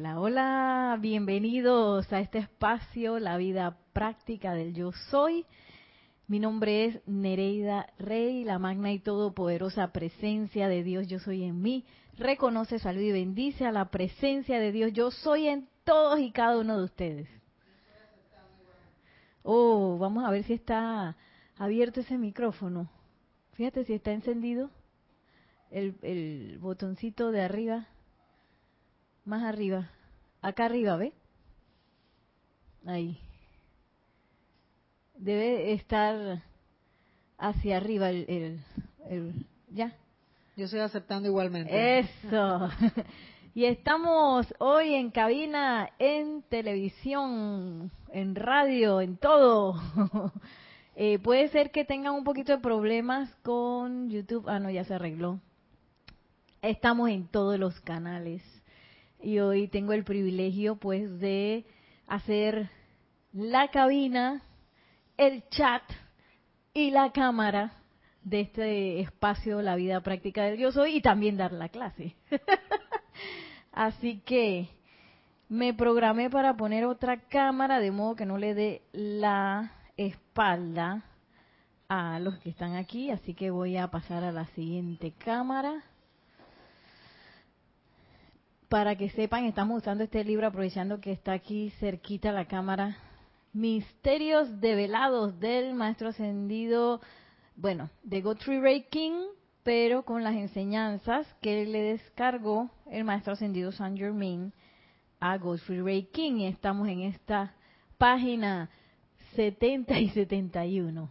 Hola, hola, bienvenidos a este espacio, la vida práctica del yo soy. Mi nombre es Nereida Rey, la magna y todopoderosa presencia de Dios yo soy en mí. Reconoce, salud y bendice a la presencia de Dios yo soy en todos y cada uno de ustedes. Oh, vamos a ver si está abierto ese micrófono. Fíjate si está encendido el, el botoncito de arriba. Más arriba. Acá arriba, ¿ve? Ahí. Debe estar hacia arriba el, el, el ya. Yo estoy aceptando igualmente. Eso. Y estamos hoy en cabina, en televisión, en radio, en todo. Eh, puede ser que tengan un poquito de problemas con YouTube. Ah, no, ya se arregló. Estamos en todos los canales. Y hoy tengo el privilegio, pues, de hacer la cabina, el chat y la cámara de este espacio, la vida práctica del yo soy, y también dar la clase. Así que me programé para poner otra cámara de modo que no le dé la espalda a los que están aquí. Así que voy a pasar a la siguiente cámara. Para que sepan, estamos usando este libro aprovechando que está aquí cerquita la cámara. Misterios develados del Maestro Ascendido, bueno, de Godfrey Ray King, pero con las enseñanzas que le descargó el Maestro Ascendido San Germain a Godfrey Ray King. Estamos en esta página 70 y 71.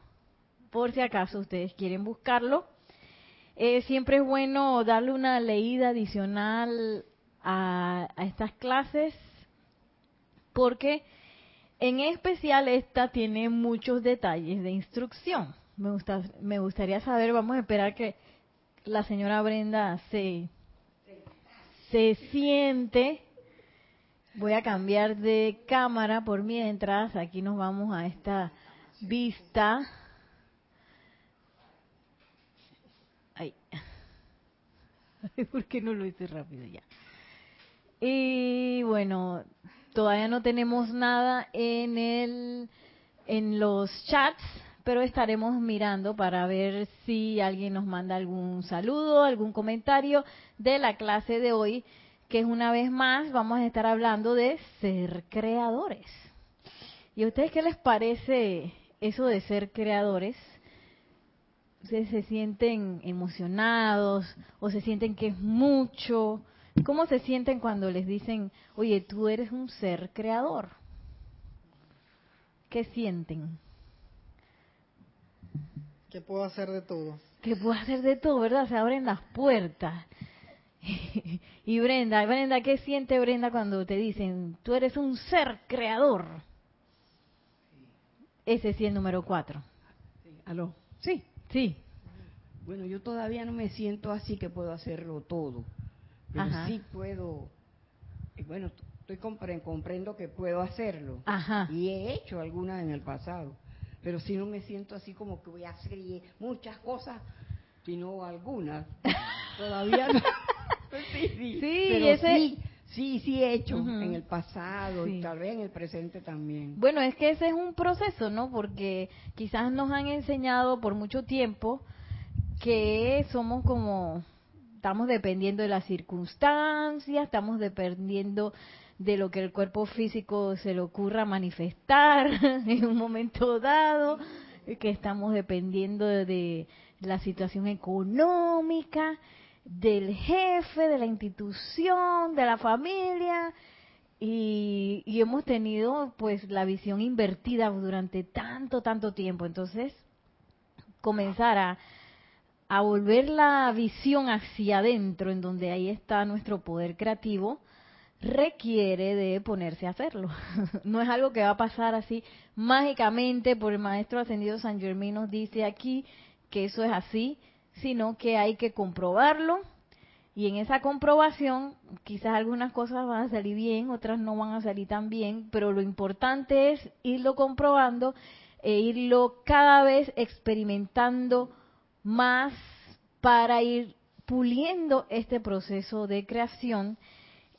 Por si acaso ustedes quieren buscarlo. Eh, siempre es bueno darle una leída adicional a, a estas clases porque en especial esta tiene muchos detalles de instrucción. Me, gusta, me gustaría saber, vamos a esperar que la señora Brenda se, se siente. Voy a cambiar de cámara por mientras. Aquí nos vamos a esta vista. Ay. ¿Por qué no lo hice rápido ya? Y bueno, todavía no tenemos nada en el en los chats pero estaremos mirando para ver si alguien nos manda algún saludo, algún comentario de la clase de hoy, que es una vez más vamos a estar hablando de ser creadores. ¿Y a ustedes qué les parece eso de ser creadores? ¿Ustedes se sienten emocionados o se sienten que es mucho? ¿Cómo se sienten cuando les dicen, oye, tú eres un ser creador? ¿Qué sienten? Que puedo hacer de todo. Que puedo hacer de todo, ¿verdad? Se abren las puertas. y Brenda, Brenda, ¿qué siente Brenda cuando te dicen, tú eres un ser creador? Ese sí es el número cuatro. Sí, ¿Aló? Sí. Sí. Bueno, yo todavía no me siento así que puedo hacerlo todo. Pero Ajá. sí puedo. y bueno, estoy compre- comprendo que puedo hacerlo. Ajá. Y he hecho algunas en el pasado. Pero sí no me siento así como que voy a hacer muchas cosas, sino algunas. todavía no. sí, sí. Sí, pero ese- sí, sí, sí he hecho en el pasado Sí. y tal vez en el presente también. Bueno, es que ese es un proceso, ¿no? Porque quizás nos han enseñado por mucho tiempo que somos como, estamos dependiendo de las circunstancias, estamos dependiendo de lo que el cuerpo físico se le ocurra manifestar en un momento dado, que estamos dependiendo de, la situación económica, del jefe, de la institución, de la familia, y, y hemos tenido pues la visión invertida durante tanto, tanto tiempo. Entonces, comenzar a, a volver la visión hacia adentro, en donde ahí está nuestro poder creativo, requiere de ponerse a hacerlo. No es algo que va a pasar así mágicamente, por el maestro ascendido San Germán nos dice aquí que eso es así, sino que hay que comprobarlo y en esa comprobación quizás algunas cosas van a salir bien, otras no van a salir tan bien, pero lo importante es irlo comprobando e irlo cada vez experimentando más para ir puliendo este proceso de creación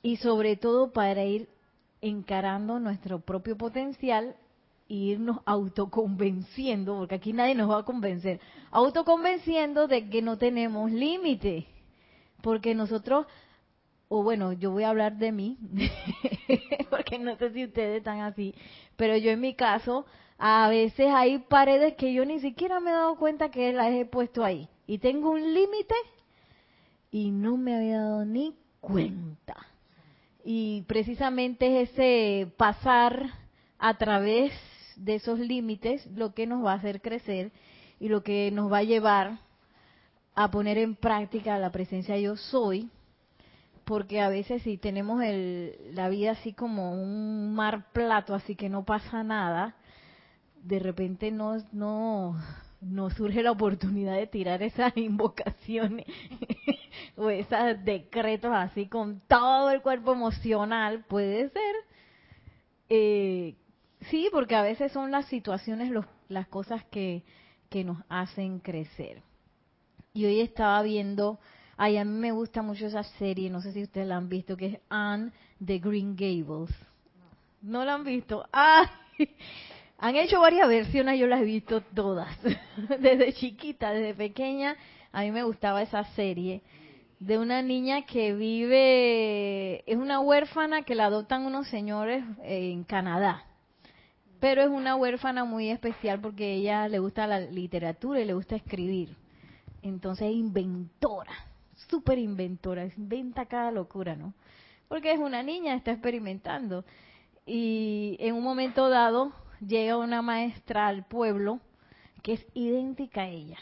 y sobre todo para ir encarando nuestro propio potencial e irnos autoconvenciendo, porque aquí nadie nos va a convencer, autoconvenciendo de que no tenemos límite, porque nosotros, o bueno, yo voy a hablar de mí, porque no sé si ustedes están así, pero yo en mi caso, a veces hay paredes que yo ni siquiera me he dado cuenta que las he puesto ahí, y tengo un límite y no me había dado ni cuenta. Y precisamente es ese pasar a través de esos límites lo que nos va a hacer crecer y lo que nos va a llevar a poner en práctica la presencia yo soy, porque a veces si tenemos el, la vida así como un mar plato, así que no pasa nada, de repente no, no, no surge la oportunidad de tirar esas invocaciones o esos decretos así con todo el cuerpo emocional, puede ser. Eh, sí, porque a veces son las situaciones, los, las cosas que, que nos hacen crecer. Y hoy estaba viendo, ay, a mí me gusta mucho esa serie, no sé si ustedes la han visto, que es Anne de Green Gables. ¿No la han visto? ¡Ay! Han hecho varias versiones, yo las he visto todas. Desde chiquita, desde pequeña, a mí me gustaba esa serie de una niña que vive, es una huérfana que la adoptan unos señores en Canadá. Pero es una huérfana muy especial porque ella le gusta la literatura y le gusta escribir. Entonces es inventora, súper inventora, inventa cada locura, ¿no? Porque es una niña, está experimentando. Y en un momento dado llega una maestra al pueblo que es idéntica a ella.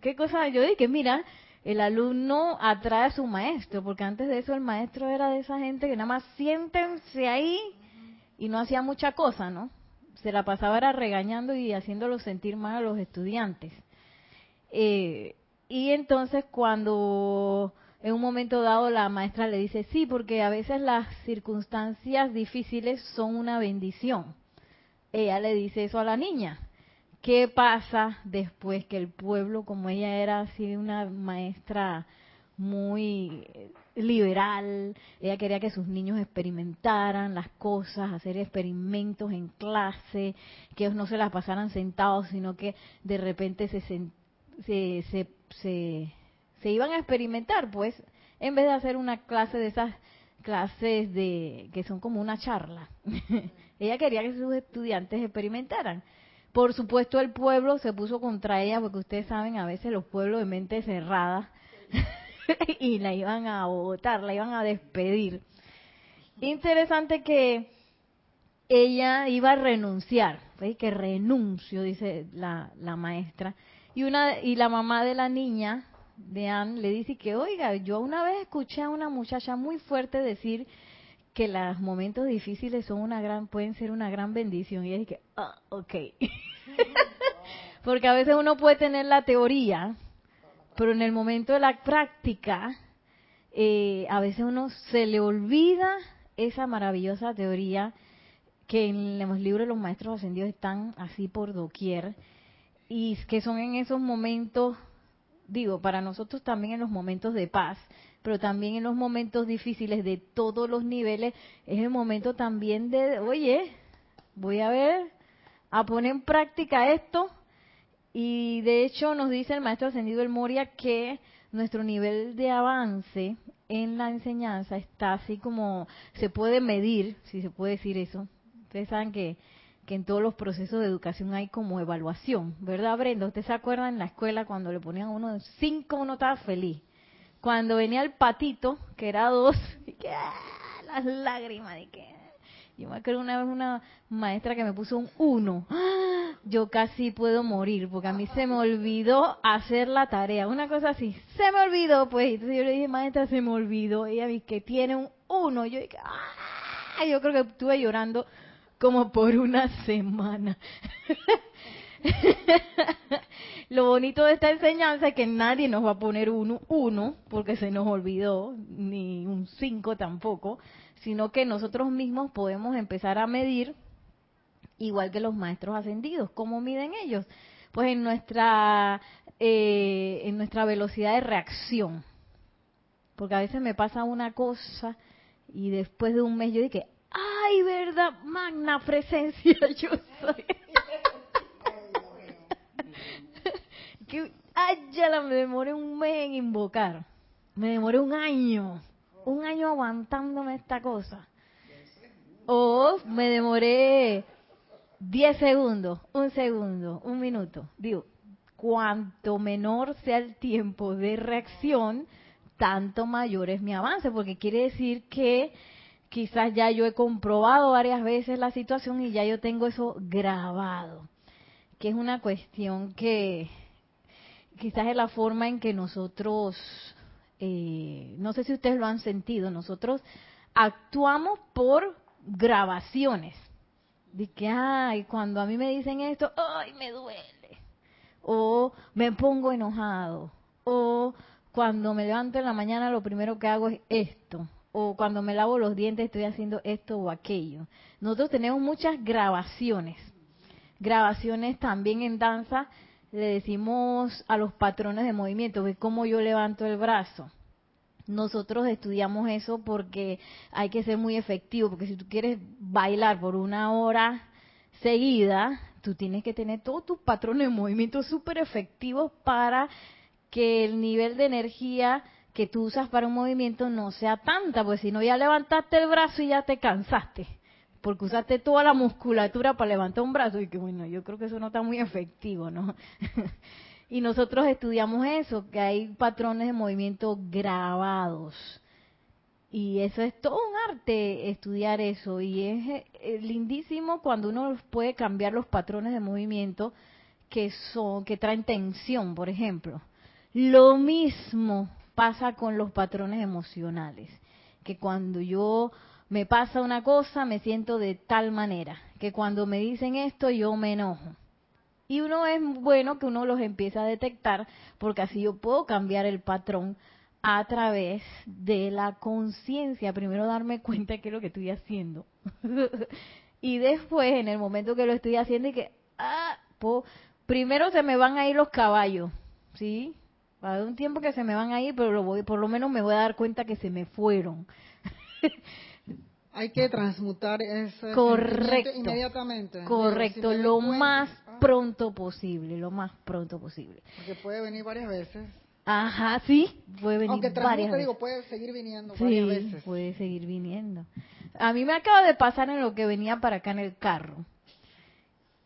¿Qué cosa? Yo dije, mira, el alumno atrae a su maestro, porque antes de eso el maestro era de esa gente que nada más siéntense ahí y no hacía mucha cosa, ¿no? Se la pasaba era regañando y haciéndolo sentir mal a los estudiantes. Eh, y entonces cuando en un momento dado la maestra le dice, sí, porque a veces las circunstancias difíciles son una bendición ella le dice eso a la niña. ¿Qué pasa después que el pueblo, como ella era así una maestra muy liberal, ella quería que sus niños experimentaran las cosas, hacer experimentos en clase, que ellos no se las pasaran sentados, sino que de repente se, se, se, se, se iban a experimentar, pues, en vez de hacer una clase de esas clases de que son como una charla. ella quería que sus estudiantes experimentaran. Por supuesto, el pueblo se puso contra ella, porque ustedes saben, a veces los pueblos de mente cerrada, y la iban a votar, la iban a despedir. Interesante que ella iba a renunciar, que renuncio, dice la, la maestra. Y, una, y la mamá de la niña de Anne le dice que, oiga, yo una vez escuché a una muchacha muy fuerte decir que los momentos difíciles son una gran, pueden ser una gran bendición. Y ella dice, ah, ok. Porque a veces uno puede tener la teoría, pero en el momento de la práctica, eh, a veces uno se le olvida esa maravillosa teoría que en los libros de los maestros ascendidos están así por doquier y que son en esos momentos digo, para nosotros también en los momentos de paz, pero también en los momentos difíciles de todos los niveles, es el momento también de, oye, voy a ver, a poner en práctica esto. Y de hecho nos dice el maestro ascendido El Moria que nuestro nivel de avance en la enseñanza está así como se puede medir, si se puede decir eso. Ustedes saben que que en todos los procesos de educación hay como evaluación, ¿verdad, Brenda? ¿Usted se acuerda en la escuela cuando le ponían uno de cinco, uno estaba feliz? Cuando venía el patito, que era dos, y que ah, las lágrimas, y que yo me acuerdo una vez una maestra que me puso un uno, ¡Ah! yo casi puedo morir, porque a mí se me olvidó hacer la tarea, una cosa así, se me olvidó, pues, entonces yo le dije, maestra, se me olvidó, ella vi que tiene un uno, yo dije, ¡ah! yo creo que estuve llorando como por una semana. Lo bonito de esta enseñanza es que nadie nos va a poner uno, uno, porque se nos olvidó, ni un cinco tampoco, sino que nosotros mismos podemos empezar a medir, igual que los maestros ascendidos. ¿Cómo miden ellos? Pues en nuestra, eh, en nuestra velocidad de reacción. Porque a veces me pasa una cosa Y después de un mes yo dije, ay, verdad, magna presencia yo soy. Que, ay, ya me demoré un mes en invocar. Me demoré un año, un año aguantándome esta cosa. O me demoré 10 segundos, un segundo, un minuto. Digo, cuanto menor sea el tiempo de reacción, tanto mayor es mi avance, porque quiere decir que quizás ya yo he comprobado varias veces la situación y ya yo tengo eso grabado, que es una cuestión que quizás es la forma en que nosotros, eh, no sé si ustedes lo han sentido, nosotros actuamos por grabaciones. De que, ay, cuando a mí me dicen esto, ay, me duele. O me pongo enojado. O cuando me levanto en la mañana lo primero que hago es esto, o cuando me lavo los dientes estoy haciendo esto o aquello. Nosotros tenemos muchas grabaciones, grabaciones también en danza, le decimos a los patrones de movimiento, que cómo yo levanto el brazo. Nosotros estudiamos eso porque hay que ser muy efectivo, porque si tú quieres bailar por una hora seguida, tú tienes que tener todos tus patrones de movimiento súper efectivos para que el nivel de energía que tú usas para un movimiento no sea tanta, porque si no ya levantaste el brazo y ya te cansaste, porque usaste toda la musculatura para levantar un brazo y que bueno, yo creo que eso no está muy efectivo, ¿no? y nosotros estudiamos eso, que hay patrones de movimiento grabados. Y eso es todo un arte estudiar eso y es eh, lindísimo cuando uno puede cambiar los patrones de movimiento que son que traen tensión, por ejemplo lo mismo pasa con los patrones emocionales, que cuando yo me pasa una cosa me siento de tal manera, que cuando me dicen esto yo me enojo. Y uno es bueno que uno los empiece a detectar porque así yo puedo cambiar el patrón a través de la conciencia. Primero darme cuenta de qué es lo que estoy haciendo. y después, en el momento que lo estoy haciendo, y que, ah, primero se me van a ir los caballos, ¿sí? Va a haber un tiempo que se me van a ir, pero lo voy, por lo menos me voy a dar cuenta que se me fueron. Hay que transmutar ese Correcto. inmediatamente. Correcto, lo más ah. pronto posible, lo más pronto posible. Porque puede venir varias veces. Ajá, sí, puede venir Aunque varias veces. digo, puede seguir viniendo sí, varias veces. puede seguir viniendo. A mí me acaba de pasar en lo que venía para acá en el carro.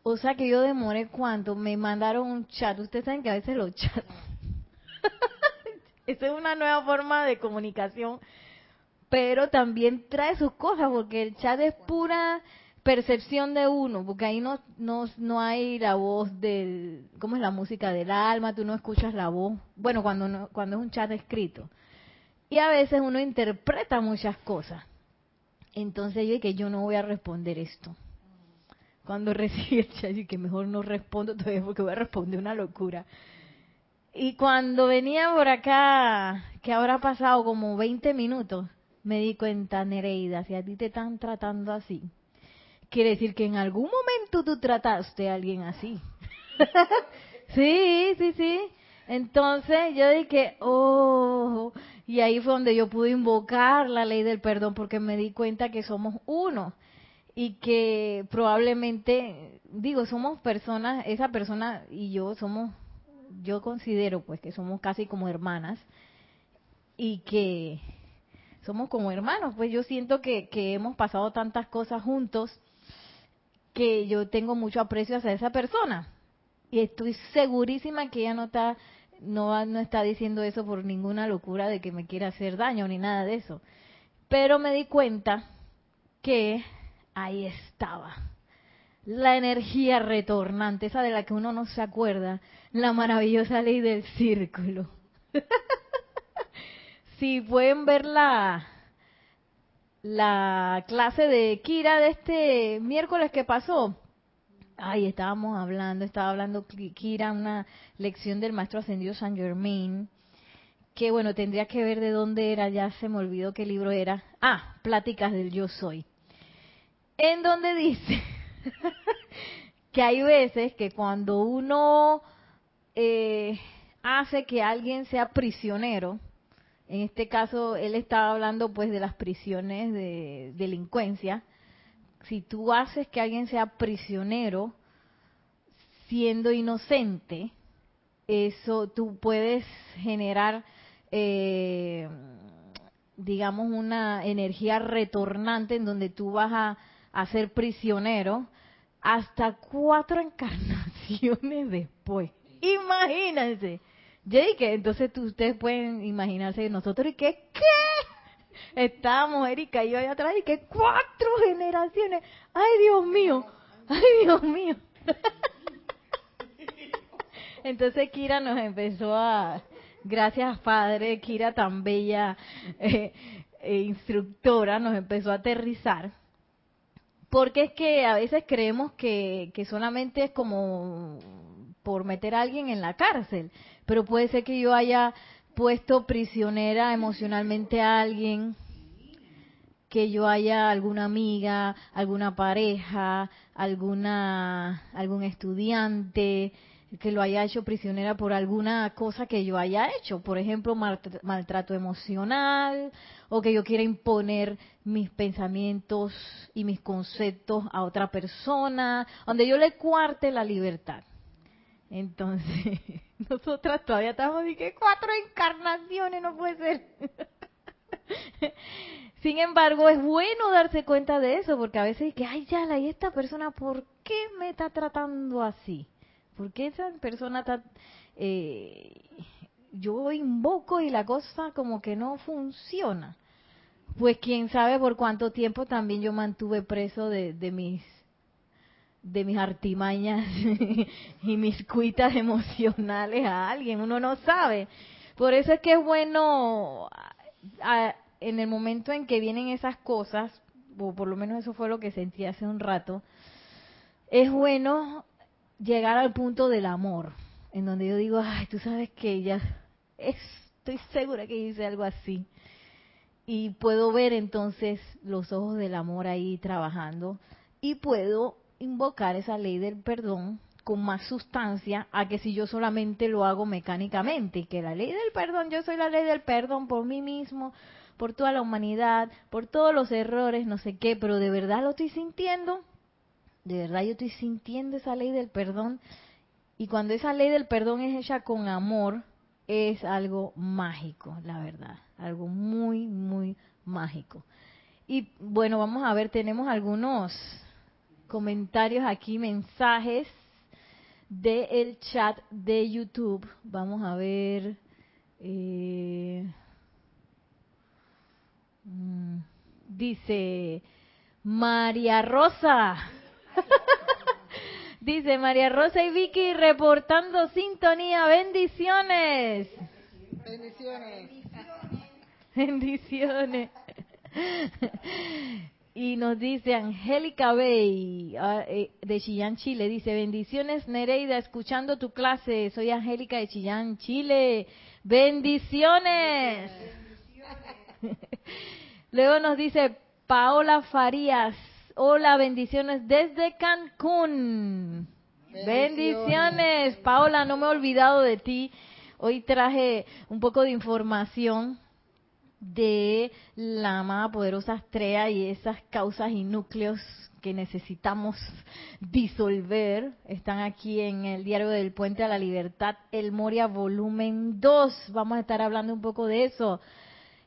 O sea que yo demoré cuánto, me mandaron un chat. Ustedes saben que a veces los chats Esa es una nueva forma de comunicación, pero también trae sus cosas, porque el chat es pura percepción de uno, porque ahí no, no, no hay la voz del, ¿cómo es la música del alma? Tú no escuchas la voz, bueno, cuando, cuando es un chat escrito. Y a veces uno interpreta muchas cosas. Entonces yo que yo no voy a responder esto. Cuando recibí el chat, y que mejor no respondo todavía porque voy a responder una locura. Y cuando venía por acá, que habrá pasado como 20 minutos, me di cuenta, Nereida, si a ti te están tratando así, quiere decir que en algún momento tú trataste a alguien así. sí, sí, sí. Entonces yo dije, oh, y ahí fue donde yo pude invocar la ley del perdón porque me di cuenta que somos uno y que probablemente, digo, somos personas, esa persona y yo somos yo considero pues que somos casi como hermanas y que somos como hermanos, pues yo siento que, que hemos pasado tantas cosas juntos que yo tengo mucho aprecio hacia esa persona y estoy segurísima que ella no está no, no está diciendo eso por ninguna locura de que me quiera hacer daño ni nada de eso. Pero me di cuenta que ahí estaba la energía retornante, esa de la que uno no se acuerda, la maravillosa ley del círculo. si pueden ver la, la clase de Kira de este miércoles que pasó, ay, estábamos hablando, estaba hablando Kira, una lección del maestro ascendido San Germain, que bueno, tendría que ver de dónde era, ya se me olvidó qué libro era. Ah, Pláticas del Yo Soy. En donde dice que hay veces que cuando uno eh, hace que alguien sea prisionero, En este caso, él estaba hablando pues de las prisiones de delincuencia. Si tú haces que alguien sea prisionero siendo inocente, eso tú puedes generar, eh, digamos, una energía retornante en donde tú vas a, a ser prisionero hasta cuatro encarnaciones después. Imagínense. Jake, entonces tú, ustedes pueden imaginarse nosotros y que, ¿qué? Estábamos Erika y yo allá atrás y que cuatro generaciones. Ay, Dios mío. Ay, Dios mío. Entonces Kira nos empezó a, gracias Padre, Kira tan bella eh, eh, instructora, nos empezó a aterrizar. Porque es que a veces creemos que, que solamente es como por meter a alguien en la cárcel, pero puede ser que yo haya puesto prisionera emocionalmente a alguien, que yo haya alguna amiga, alguna pareja, alguna algún estudiante que lo haya hecho prisionera por alguna cosa que yo haya hecho, por ejemplo, maltrato emocional o que yo quiera imponer mis pensamientos y mis conceptos a otra persona, donde yo le cuarte la libertad. Entonces, nosotras todavía estamos y que cuatro encarnaciones no puede ser. Sin embargo, es bueno darse cuenta de eso, porque a veces es que, ay, ya, y esta persona, ¿por qué me está tratando así? ¿Por qué esa persona está... Eh, yo invoco y la cosa como que no funciona? Pues quién sabe por cuánto tiempo también yo mantuve preso de, de mis de mis artimañas y mis cuitas emocionales a alguien, uno no sabe. Por eso es que es bueno en el momento en que vienen esas cosas, o por lo menos eso fue lo que sentí hace un rato, es bueno llegar al punto del amor, en donde yo digo, ay, tú sabes que ya estoy segura que hice algo así. Y puedo ver entonces los ojos del amor ahí trabajando y puedo invocar esa ley del perdón con más sustancia a que si yo solamente lo hago mecánicamente y que la ley del perdón, yo soy la ley del perdón por mí mismo, por toda la humanidad, por todos los errores, no sé qué, pero de verdad lo estoy sintiendo, de verdad yo estoy sintiendo esa ley del perdón y cuando esa ley del perdón es hecha con amor, es algo mágico, la verdad, algo muy, muy mágico. Y bueno, vamos a ver, tenemos algunos comentarios aquí, mensajes del el chat de YouTube. Vamos a ver. Eh, mm, dice María Rosa. dice María Rosa y Vicky reportando sintonía. Bendiciones. Bendiciones. Bendiciones. Y nos dice Angélica Bey ah, eh, de Chillán, Chile. Dice, bendiciones Nereida, escuchando tu clase. Soy Angélica de Chillán, Chile. Bendiciones. Luego nos dice Paola Farías. Hola, bendiciones desde Cancún. bendiciones. Paola, no me he olvidado de ti. Hoy traje un poco de información de la amada poderosa estrella y esas causas y núcleos que necesitamos disolver están aquí en el diario del Puente a la Libertad, el Moria volumen 2. Vamos a estar hablando un poco de eso.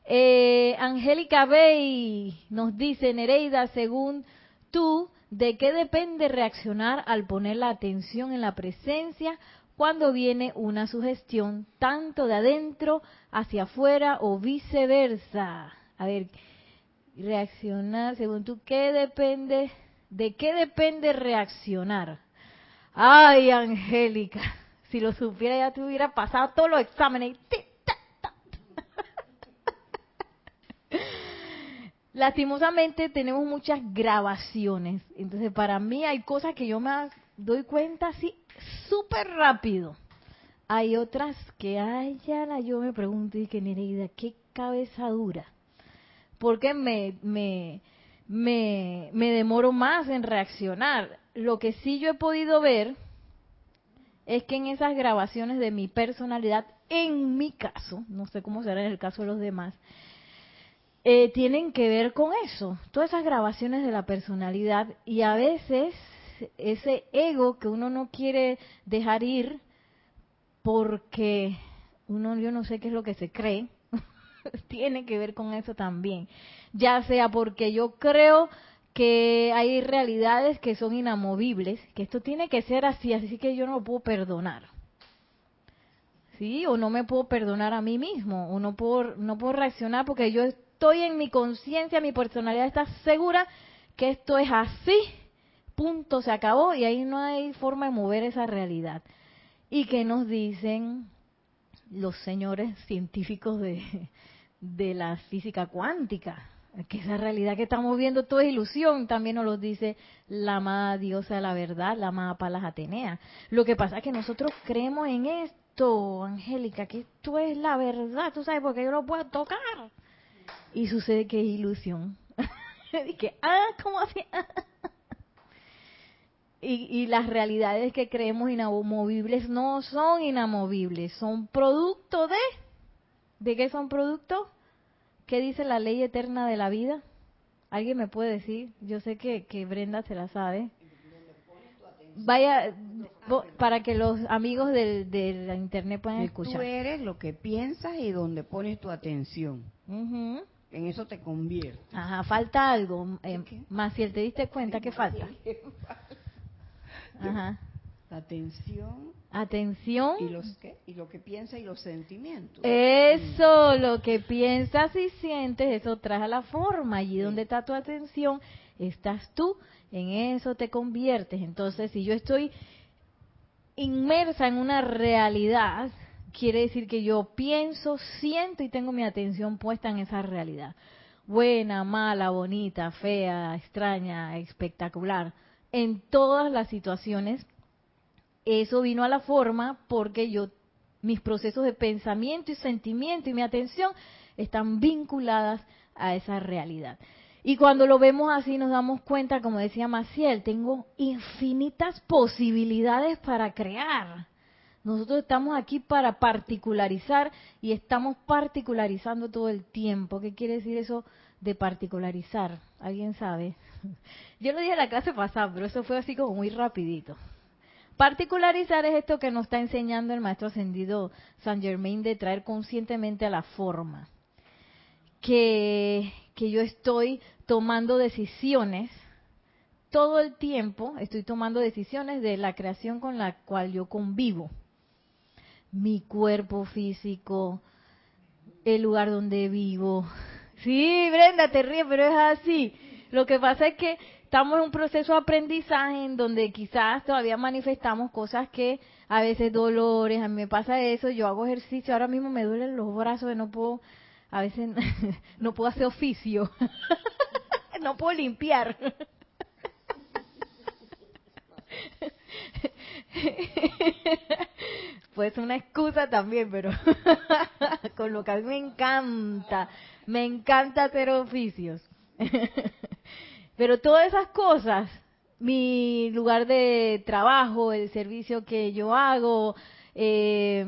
Eh, Angélica Bey nos dice, Nereida, según tú, ¿de qué depende reaccionar al poner la atención en la presencia cuando viene una sugestión tanto de adentro hacia afuera o viceversa. A ver, reaccionar, según tú, ¿qué depende? ¿De qué depende reaccionar? Ay, Angélica, si lo supiera ya te hubiera pasado todos los exámenes. Lastimosamente tenemos muchas grabaciones, entonces para mí hay cosas que yo me doy cuenta así súper rápido. Hay otras que, ay, ya yo me pregunto, y que Nereida, qué cabeza dura. Porque me, me, me, me demoro más en reaccionar. Lo que sí yo he podido ver es que en esas grabaciones de mi personalidad en mi caso, no sé cómo será en el caso de los demás, eh, tienen que ver con eso, todas esas grabaciones de la personalidad y a veces ese ego que uno no quiere dejar ir porque uno yo no sé qué es lo que se cree, tiene que ver con eso también, ya sea porque yo creo que hay realidades que son inamovibles, que esto tiene que ser así, así que yo no lo puedo perdonar. ¿Sí? O no me puedo perdonar a mí mismo, o no puedo, no puedo reaccionar porque yo estoy en mi conciencia, mi personalidad está segura que esto es así, punto, se acabó y ahí no hay forma de mover esa realidad. ¿Y que nos dicen los señores científicos de, de la física cuántica? que esa realidad que estamos viendo todo es ilusión, también nos lo dice la amada diosa de la verdad, la amada Palas Atenea. Lo que pasa es que nosotros creemos en esto, Angélica, que esto es la verdad, tú sabes, porque yo lo puedo tocar. Y sucede que es ilusión. y que, ah, ¿cómo así? y, y las realidades que creemos inamovibles no son inamovibles, son producto de... ¿De qué son producto? ¿Qué dice la ley eterna de la vida? ¿Alguien me puede decir? Yo sé que, que Brenda se la sabe. Vaya, para que los amigos del, de la internet puedan escuchar. Tú eres lo que piensas y donde pones tu atención. En eso te convierte. Ajá, falta algo. Eh, más si te diste cuenta, ¿qué falta? Ajá. La atención. Atención. ¿Y, los qué? y lo que piensa y los sentimientos. Eso, lo que piensas y sientes, eso trae a la forma. Allí donde está tu atención, estás tú. En eso te conviertes. Entonces, si yo estoy inmersa en una realidad, quiere decir que yo pienso, siento y tengo mi atención puesta en esa realidad. Buena, mala, bonita, fea, extraña, espectacular. En todas las situaciones eso vino a la forma porque yo mis procesos de pensamiento y sentimiento y mi atención están vinculadas a esa realidad. Y cuando lo vemos así nos damos cuenta, como decía Maciel, tengo infinitas posibilidades para crear. Nosotros estamos aquí para particularizar y estamos particularizando todo el tiempo. ¿Qué quiere decir eso de particularizar? ¿Alguien sabe? Yo lo dije en la clase pasada, pero eso fue así como muy rapidito. Particularizar es esto que nos está enseñando el maestro ascendido San Germain de traer conscientemente a la forma. Que, que yo estoy tomando decisiones todo el tiempo, estoy tomando decisiones de la creación con la cual yo convivo. Mi cuerpo físico, el lugar donde vivo. Sí, Brenda, te ríes, pero es así. Lo que pasa es que estamos en un proceso de aprendizaje en donde quizás todavía manifestamos cosas que a veces dolores, a mí me pasa eso, yo hago ejercicio, ahora mismo me duelen los brazos, no puedo, a veces no puedo hacer oficio, no puedo limpiar. pues una excusa también, pero con lo que a mí me encanta, me encanta hacer oficios. Pero todas esas cosas, mi lugar de trabajo, el servicio que yo hago, eh,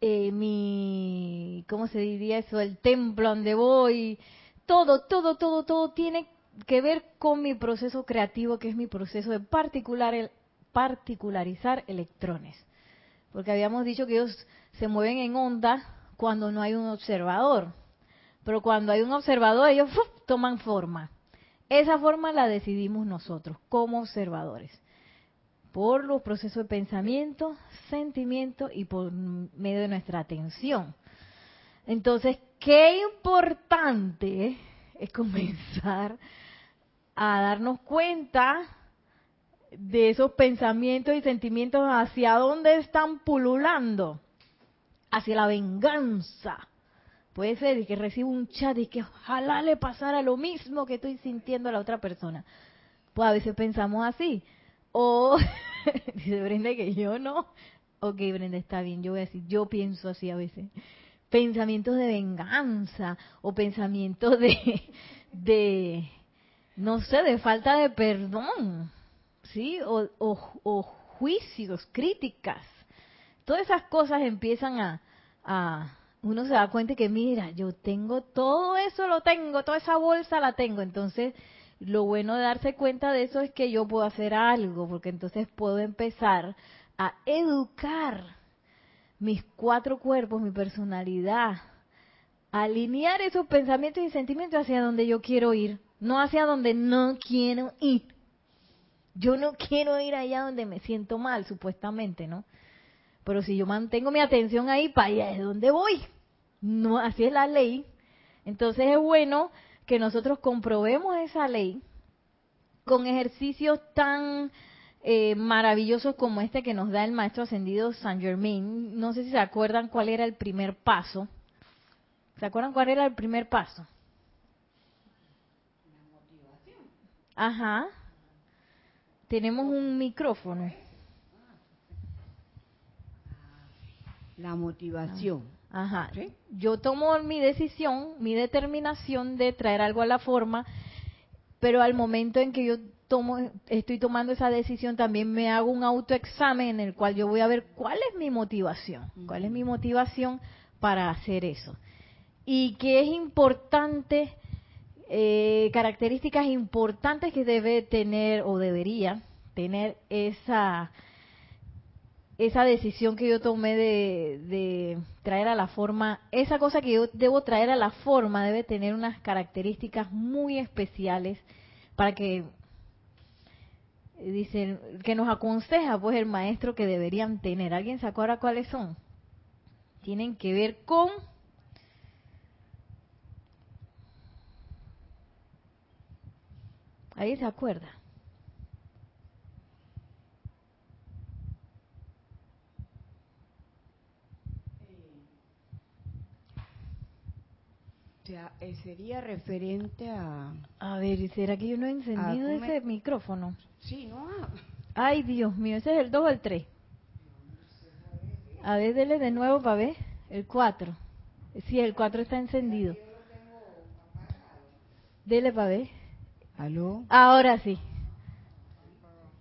eh, mi, ¿cómo se diría eso? El templo donde voy, todo, todo, todo, todo tiene que ver con mi proceso creativo, que es mi proceso de particular, el, particularizar electrones. Porque habíamos dicho que ellos se mueven en onda cuando no hay un observador. Pero cuando hay un observador, ellos toman forma. Esa forma la decidimos nosotros como observadores, por los procesos de pensamiento, sentimiento y por medio de nuestra atención. Entonces, qué importante es comenzar a darnos cuenta de esos pensamientos y sentimientos hacia dónde están pululando, hacia la venganza, Puede ser que reciba un chat y que ojalá le pasara lo mismo que estoy sintiendo a la otra persona. Pues a veces pensamos así. O dice Brenda que yo no. Ok, Brenda, está bien, yo voy a decir, yo pienso así a veces. Pensamientos de venganza o pensamientos de, de, no sé, de falta de perdón, ¿sí? O, o, juicios, críticas todas esas cosas empiezan a, a, uno se da cuenta que mira, yo tengo todo eso, lo tengo, toda esa bolsa la tengo. Entonces, lo bueno de darse cuenta de eso es que yo puedo hacer algo, porque entonces puedo empezar a educar mis cuatro cuerpos, mi personalidad, alinear esos pensamientos y sentimientos hacia donde yo quiero ir, no hacia donde no quiero ir. Yo no quiero ir allá donde me siento mal, supuestamente, ¿no? Pero si yo mantengo mi atención ahí, para allá es donde voy. No, así es la ley. Entonces es bueno que nosotros comprobemos esa ley con ejercicios tan eh, maravillosos como este que nos da el maestro ascendido Saint Germain. No sé si se acuerdan cuál era el primer paso. ¿Se acuerdan cuál era el primer paso? Ajá. Tenemos un micrófono. La motivación. Ajá. Yo tomo mi decisión, mi determinación de traer algo a la forma, pero al momento en que yo tomo, estoy tomando esa decisión, también me hago un autoexamen en el cual yo voy a ver cuál es mi motivación, cuál es mi motivación para hacer eso. Y que es importante, eh, características importantes que debe tener o debería tener esa esa decisión que yo tomé de, traer a la forma, esa cosa que yo debo traer a la forma debe tener unas características muy especiales para que, dicen, que nos aconseja pues el maestro que deberían tener. ¿Alguien se acuerda cuáles son? Tienen que ver con... ¿Alguien se acuerda? sea, eh, sería referente a... A ver, ¿será que yo no he encendido ese micrófono? Sí, no. Ay, Dios mío, ¿ese es el 2 o el 3? A ver, dele de nuevo para ver. El 4. Sí, el 4 está encendido. Dele para ver. ¿Aló? Ahora sí.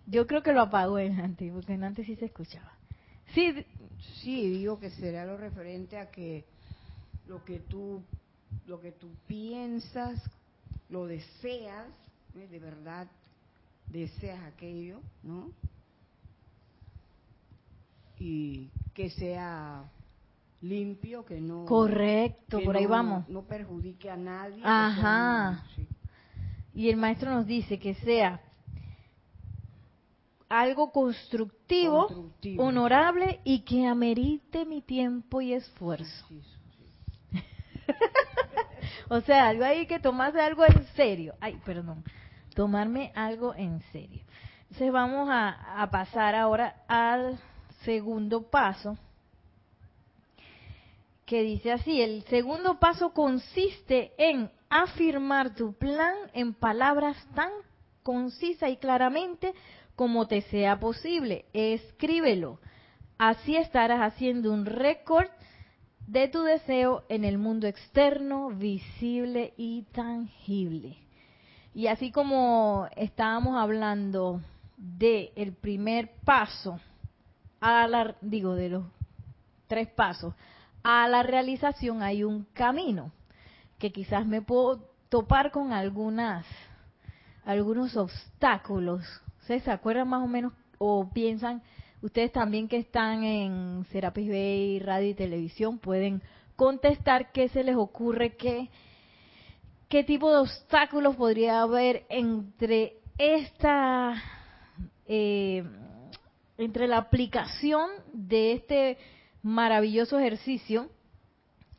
Yo creo que lo apagó en antes, porque en antes sí se escuchaba. Sí, sí, digo que será lo referente a que lo que tú lo que tú piensas, lo deseas, de verdad deseas aquello, ¿no? Y que sea limpio, que no... Correcto, por ahí vamos. No perjudique a nadie. Ajá. Y el maestro nos dice que sea algo constructivo, honorable y que amerite mi tiempo y esfuerzo. o sea, algo ahí que tomarse algo en serio. Ay, perdón. Tomarme algo en serio. Entonces vamos a, a pasar ahora al segundo paso, que dice así, el segundo paso consiste en afirmar tu plan en palabras tan concisa y claramente como te sea posible. Escríbelo. Así estarás haciendo un récord de tu deseo en el mundo externo, visible y tangible. Y así como estábamos hablando de el primer paso a la digo de los tres pasos a la realización hay un camino que quizás me puedo topar con algunas algunos obstáculos. ¿Se acuerdan más o menos o piensan Ustedes también que están en Serapis Bay, radio y televisión pueden contestar qué se les ocurre, qué, qué tipo de obstáculos podría haber entre esta, eh, entre la aplicación de este maravilloso ejercicio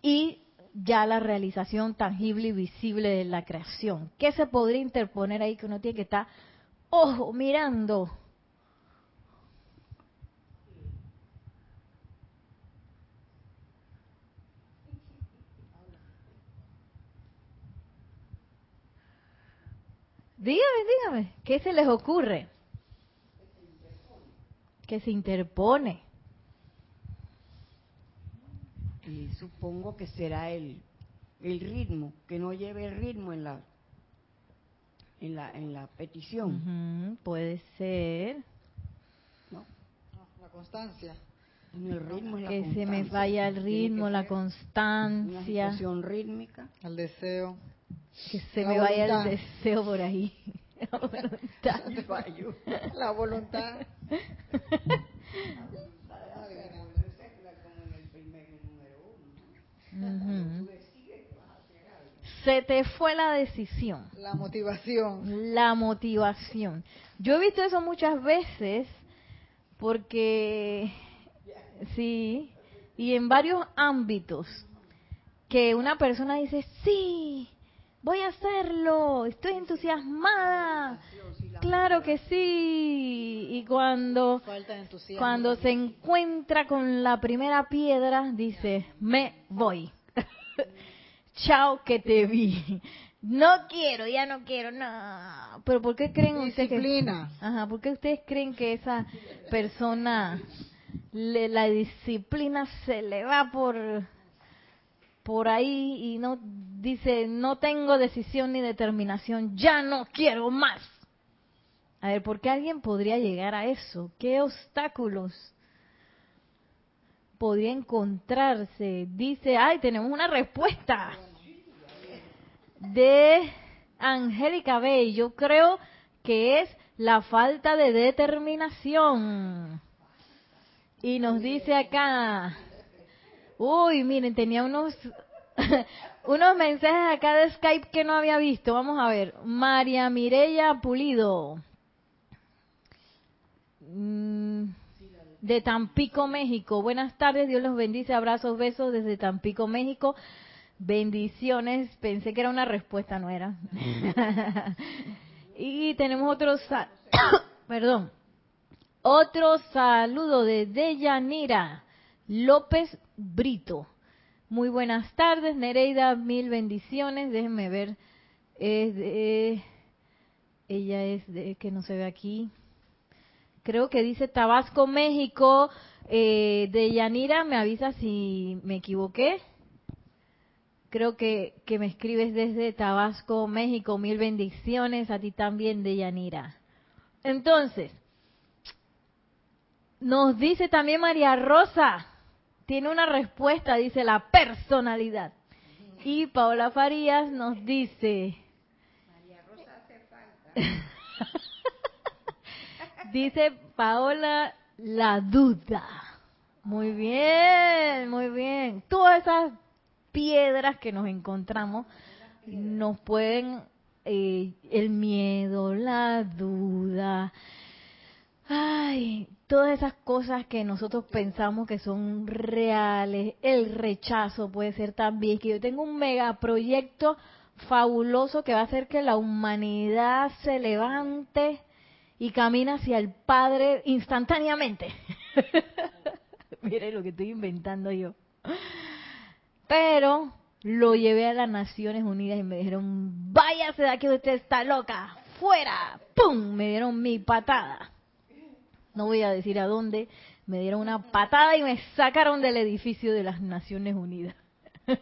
y ya la realización tangible y visible de la creación. ¿Qué se podría interponer ahí que uno tiene que estar, ojo, mirando? Dígame, dígame, ¿qué se les ocurre? Que se interpone. Y supongo que será el, el ritmo, que no lleve el ritmo en la en la, en la petición. puede ser. ¿No? La constancia. que se me vaya el ritmo, la constancia. Una rítmica. El deseo. Que se me vaya el deseo por ahí. La voluntad. La voluntad. Se te fue la decisión. La motivación. La motivación. Yo he visto eso muchas veces porque sí, y en varios ámbitos que una persona dice, "Sí, voy a hacerlo, estoy entusiasmada." Claro que sí. Y cuando cuando se encuentra con la primera piedra dice, "Me voy." Chao que te vi. No quiero, ya no quiero, no. Pero ¿por qué creen ustedes que Ajá, ¿por qué ustedes creen que esa persona la disciplina se le va por por ahí y no dice, "No tengo decisión ni determinación, ya no quiero más." A ver, ¿por qué alguien podría llegar a eso? ¿Qué obstáculos podría encontrarse? Dice, "Ay, tenemos una respuesta." de Angélica Bey. Yo creo que es la falta de determinación. Y nos dice acá, uy, miren, tenía unos unos mensajes acá de Skype que no había visto. Vamos a ver. María Mireya Pulido. Mm, de Tampico, México. Buenas tardes, Dios los bendice. Abrazos, besos desde Tampico, México. Bendiciones, pensé que era una respuesta, no era. y tenemos otro, perdón, otro saludo de Deyanira López Brito. Muy buenas tardes, Nereida, mil bendiciones. Déjenme ver, es de, ella es de, que no se ve aquí. Creo que dice Tabasco, México. Eh, Deyanira, me avisa si me equivoqué. Creo que, que me escribes desde Tabasco, México. Mil bendiciones a ti también, de Yanira. Entonces, nos dice también María Rosa, tiene una respuesta, dice la personalidad. Y Paola Farías nos dice... María Rosa hace falta. dice Paola, la duda. Muy bien, muy bien. Todas esas piedras que nos encontramos nos pueden, eh, el miedo, la duda, ay, todas esas cosas que nosotros pensamos que son reales, el rechazo puede ser también, que yo tengo un megaproyecto fabuloso que va a hacer que la humanidad se levante y camine hacia el Padre instantáneamente. Mire lo que estoy inventando yo. Pero lo llevé a las Naciones Unidas y me dijeron, váyase de aquí, usted está loca, fuera, ¡pum! Me dieron mi patada. No voy a decir a dónde, me dieron una patada y me sacaron del edificio de las Naciones Unidas.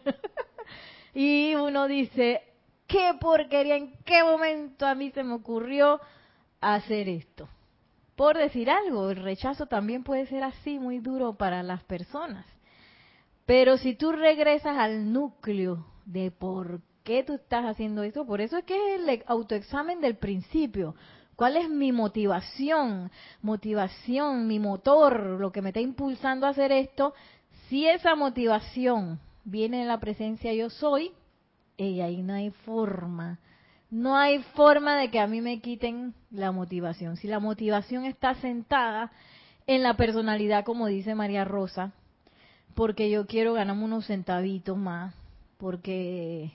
y uno dice, qué porquería, en qué momento a mí se me ocurrió hacer esto. Por decir algo, el rechazo también puede ser así, muy duro para las personas. Pero si tú regresas al núcleo de por qué tú estás haciendo esto, por eso es que es el autoexamen del principio. ¿Cuál es mi motivación? Motivación, mi motor, lo que me está impulsando a hacer esto. Si esa motivación viene en la presencia yo soy, y ahí no hay forma. No hay forma de que a mí me quiten la motivación. Si la motivación está sentada en la personalidad, como dice María Rosa, porque yo quiero ganarme unos centavitos más, porque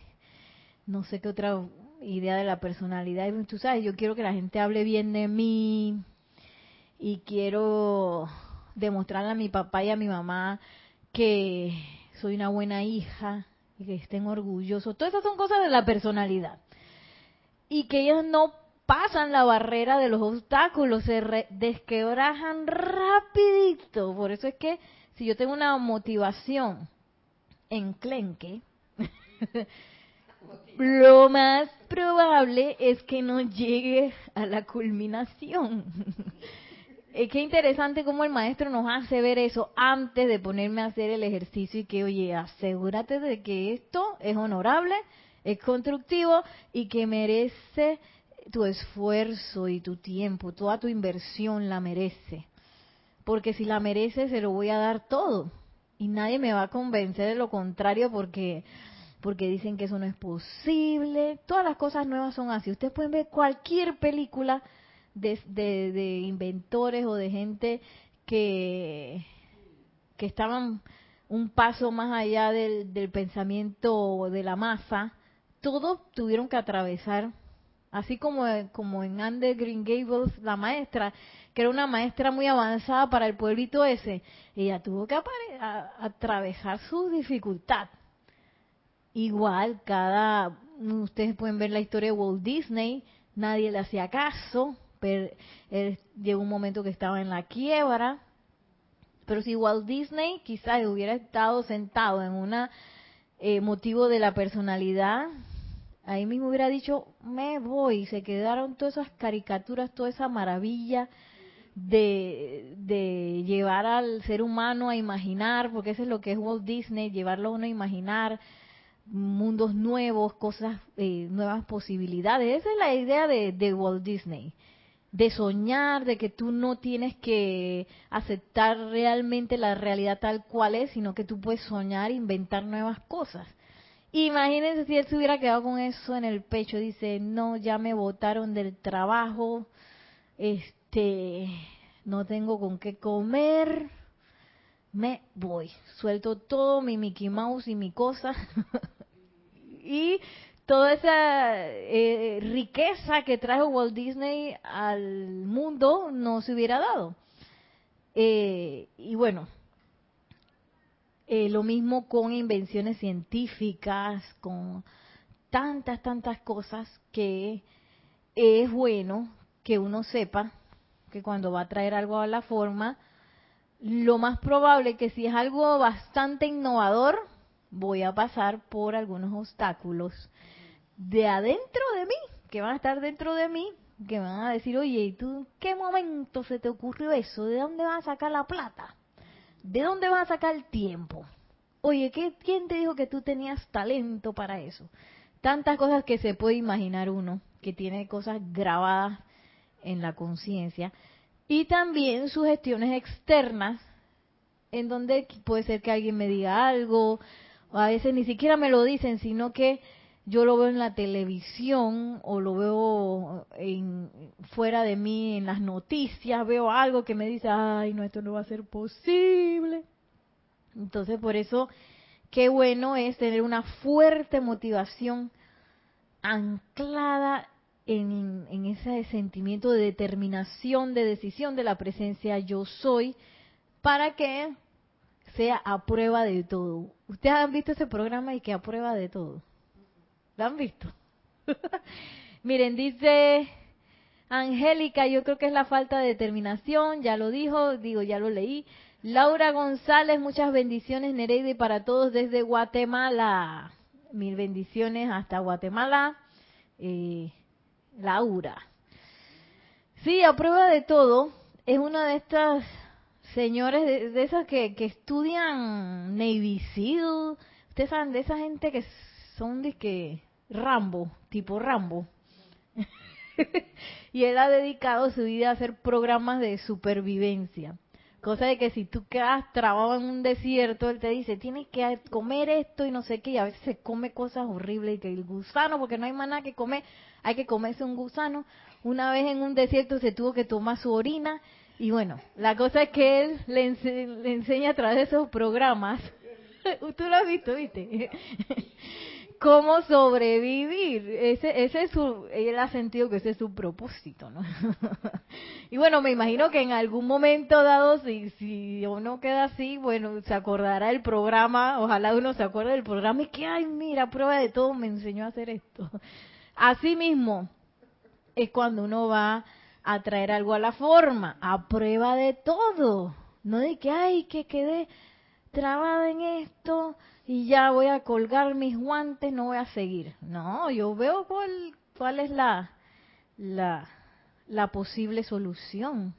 no sé qué otra idea de la personalidad. Tú sabes, yo quiero que la gente hable bien de mí y quiero demostrarle a mi papá y a mi mamá que soy una buena hija y que estén orgullosos. Todas esas son cosas de la personalidad. Y que ellos no pasan la barrera de los obstáculos, se desquebrajan rapidito. Por eso es que si yo tengo una motivación enclenque, lo más probable es que no llegue a la culminación. eh, qué interesante cómo el maestro nos hace ver eso antes de ponerme a hacer el ejercicio y que, oye, asegúrate de que esto es honorable, es constructivo y que merece tu esfuerzo y tu tiempo, toda tu inversión la merece. Porque si la merece, se lo voy a dar todo. Y nadie me va a convencer de lo contrario porque porque dicen que eso no es posible. Todas las cosas nuevas son así. Ustedes pueden ver cualquier película de, de, inventores o de gente que, que estaban un paso más allá del, del pensamiento de la masa, todos tuvieron que atravesar, así como, como en Under Green Gables, la maestra, que era una maestra muy avanzada para el pueblito ese, ella tuvo que atravesar su dificultad. Igual, cada, ustedes pueden ver la historia de Walt Disney, nadie le hacía caso, él llegó un momento que estaba en la quiebra. Pero si Walt Disney quizás hubiera estado sentado en un eh, motivo de la personalidad, ahí mismo hubiera dicho, me voy. Se quedaron todas esas caricaturas, toda esa maravilla de, de llevar al ser humano a imaginar, porque eso es lo que es Walt Disney, llevarlo a uno a imaginar mundos nuevos, cosas, eh, nuevas posibilidades. Esa es la idea de Walt Disney de soñar, de que tú no tienes que aceptar realmente la realidad tal cual es, sino que tú puedes soñar, inventar nuevas cosas. Imagínense si él se hubiera quedado con eso en el pecho, dice, no, ya me botaron del trabajo, este, no tengo con qué comer, me voy, suelto todo mi Mickey Mouse y mi cosa y toda esa eh, riqueza que trajo Walt Disney al mundo no se hubiera dado. Eh, y bueno, eh, lo mismo con invenciones científicas, con tantas, tantas cosas que es bueno que uno sepa que cuando va a traer algo a la forma, lo más probable que si es algo bastante innovador, voy a pasar por algunos obstáculos de adentro de mí, que van a estar dentro de mí, que van a decir, oye, ¿y tú qué momento se te ocurrió eso? ¿De dónde vas a sacar la plata? ¿De dónde vas a sacar el tiempo? Oye, ¿qué, ¿quién te dijo que tú tenías talento para eso? Tantas cosas que se puede imaginar uno, que tiene cosas grabadas en la conciencia. Y también sugestiones externas, en donde puede ser que alguien me diga algo, o a veces ni siquiera me lo dicen, sino que yo lo veo en la televisión o lo veo en, fuera de mí en las noticias, veo algo que me dice, ay, no, esto no va a ser posible. Entonces, por eso, qué bueno es tener una fuerte motivación anclada en, en ese sentimiento de determinación, de decisión de la presencia yo soy, para que sea a prueba de todo. Ustedes han visto ese programa y que a prueba de todo. ¿Lo han visto? Miren, dice Angélica, yo creo que es la falta de determinación, ya lo dijo, digo, ya lo leí. Laura González, muchas bendiciones, Nereide, para todos desde Guatemala. Mil bendiciones hasta Guatemala. Eh, Laura. Sí, a prueba de todo, es una de estas señores, de, esas que, que, estudian Navy SEAL. Ustedes saben, de esa gente que son de que Rambo, tipo Rambo. y él ha dedicado su vida a hacer programas de supervivencia. Cosa de que si tú quedas trabado en un desierto, él te dice, tienes que comer esto y no sé qué, y a veces se come cosas horribles, y que el gusano, porque no hay más nada que comer, hay que comerse un gusano. Una vez en un desierto se tuvo que tomar su orina, y bueno, la cosa es que él le, le enseña a través de esos programas, tú lo has visto, ¿viste? cómo sobrevivir. Ese, ese es su, él ha sentido que ese es su propósito, ¿no? y bueno, me imagino que en algún momento dado, si, si uno queda así, bueno, se acordará el programa, ojalá uno se acuerde del programa y que, ay, mira, prueba de todo, me enseñó a hacer esto. Así mismo es cuando uno va a traer algo a la forma, a prueba de todo. No de que, ay, que quedé trabada en esto, y ya voy a colgar mis guantes, no voy a seguir. No, yo veo cuál, cuál es la, la, posible solución.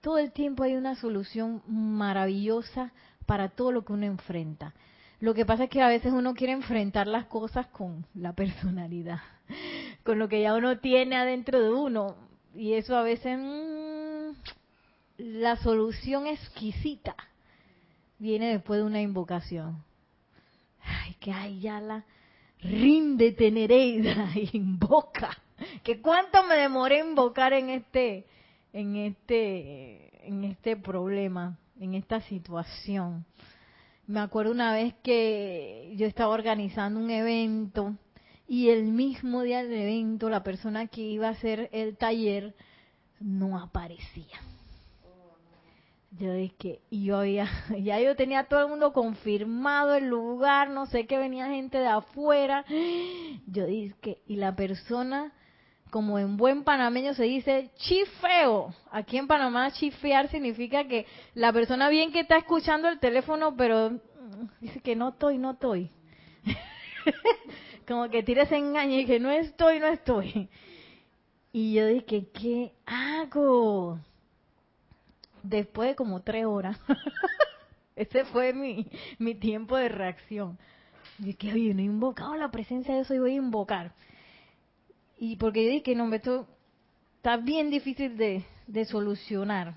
todo el tiempo hay una solución maravillosa para todo lo que uno enfrenta. Lo que pasa es que a veces uno quiere enfrentar las cosas con la personalidad, con lo que ya uno tiene adentro de uno. Y eso a veces, mmm, la solución exquisita viene después de una invocación. Ay, que ay, ya la ríndete Nereida, invoca. Que cuánto me demoré en invocar en este, en este, en este problema, en esta situación. Me acuerdo una vez que yo estaba organizando un evento y el mismo día del evento la persona que iba a hacer el taller no aparecía. Yo dije, y yo había, ya yo tenía todo el mundo confirmado el lugar, no sé qué venía gente de afuera. Yo dije, y la persona, como en buen panameño se dice, chifeo. Aquí en Panamá chifear significa que la persona bien que está escuchando el teléfono, pero mm, dice que no estoy, no estoy. como que tira ese engaño y que no estoy, no estoy. Y yo dije, ¿qué hago? Después de como tres horas. Ese fue mi, mi tiempo de reacción. Y que, oye, no he invocado la presencia de eso y voy a invocar. Y porque yo dije, no, esto está bien difícil de, de solucionar.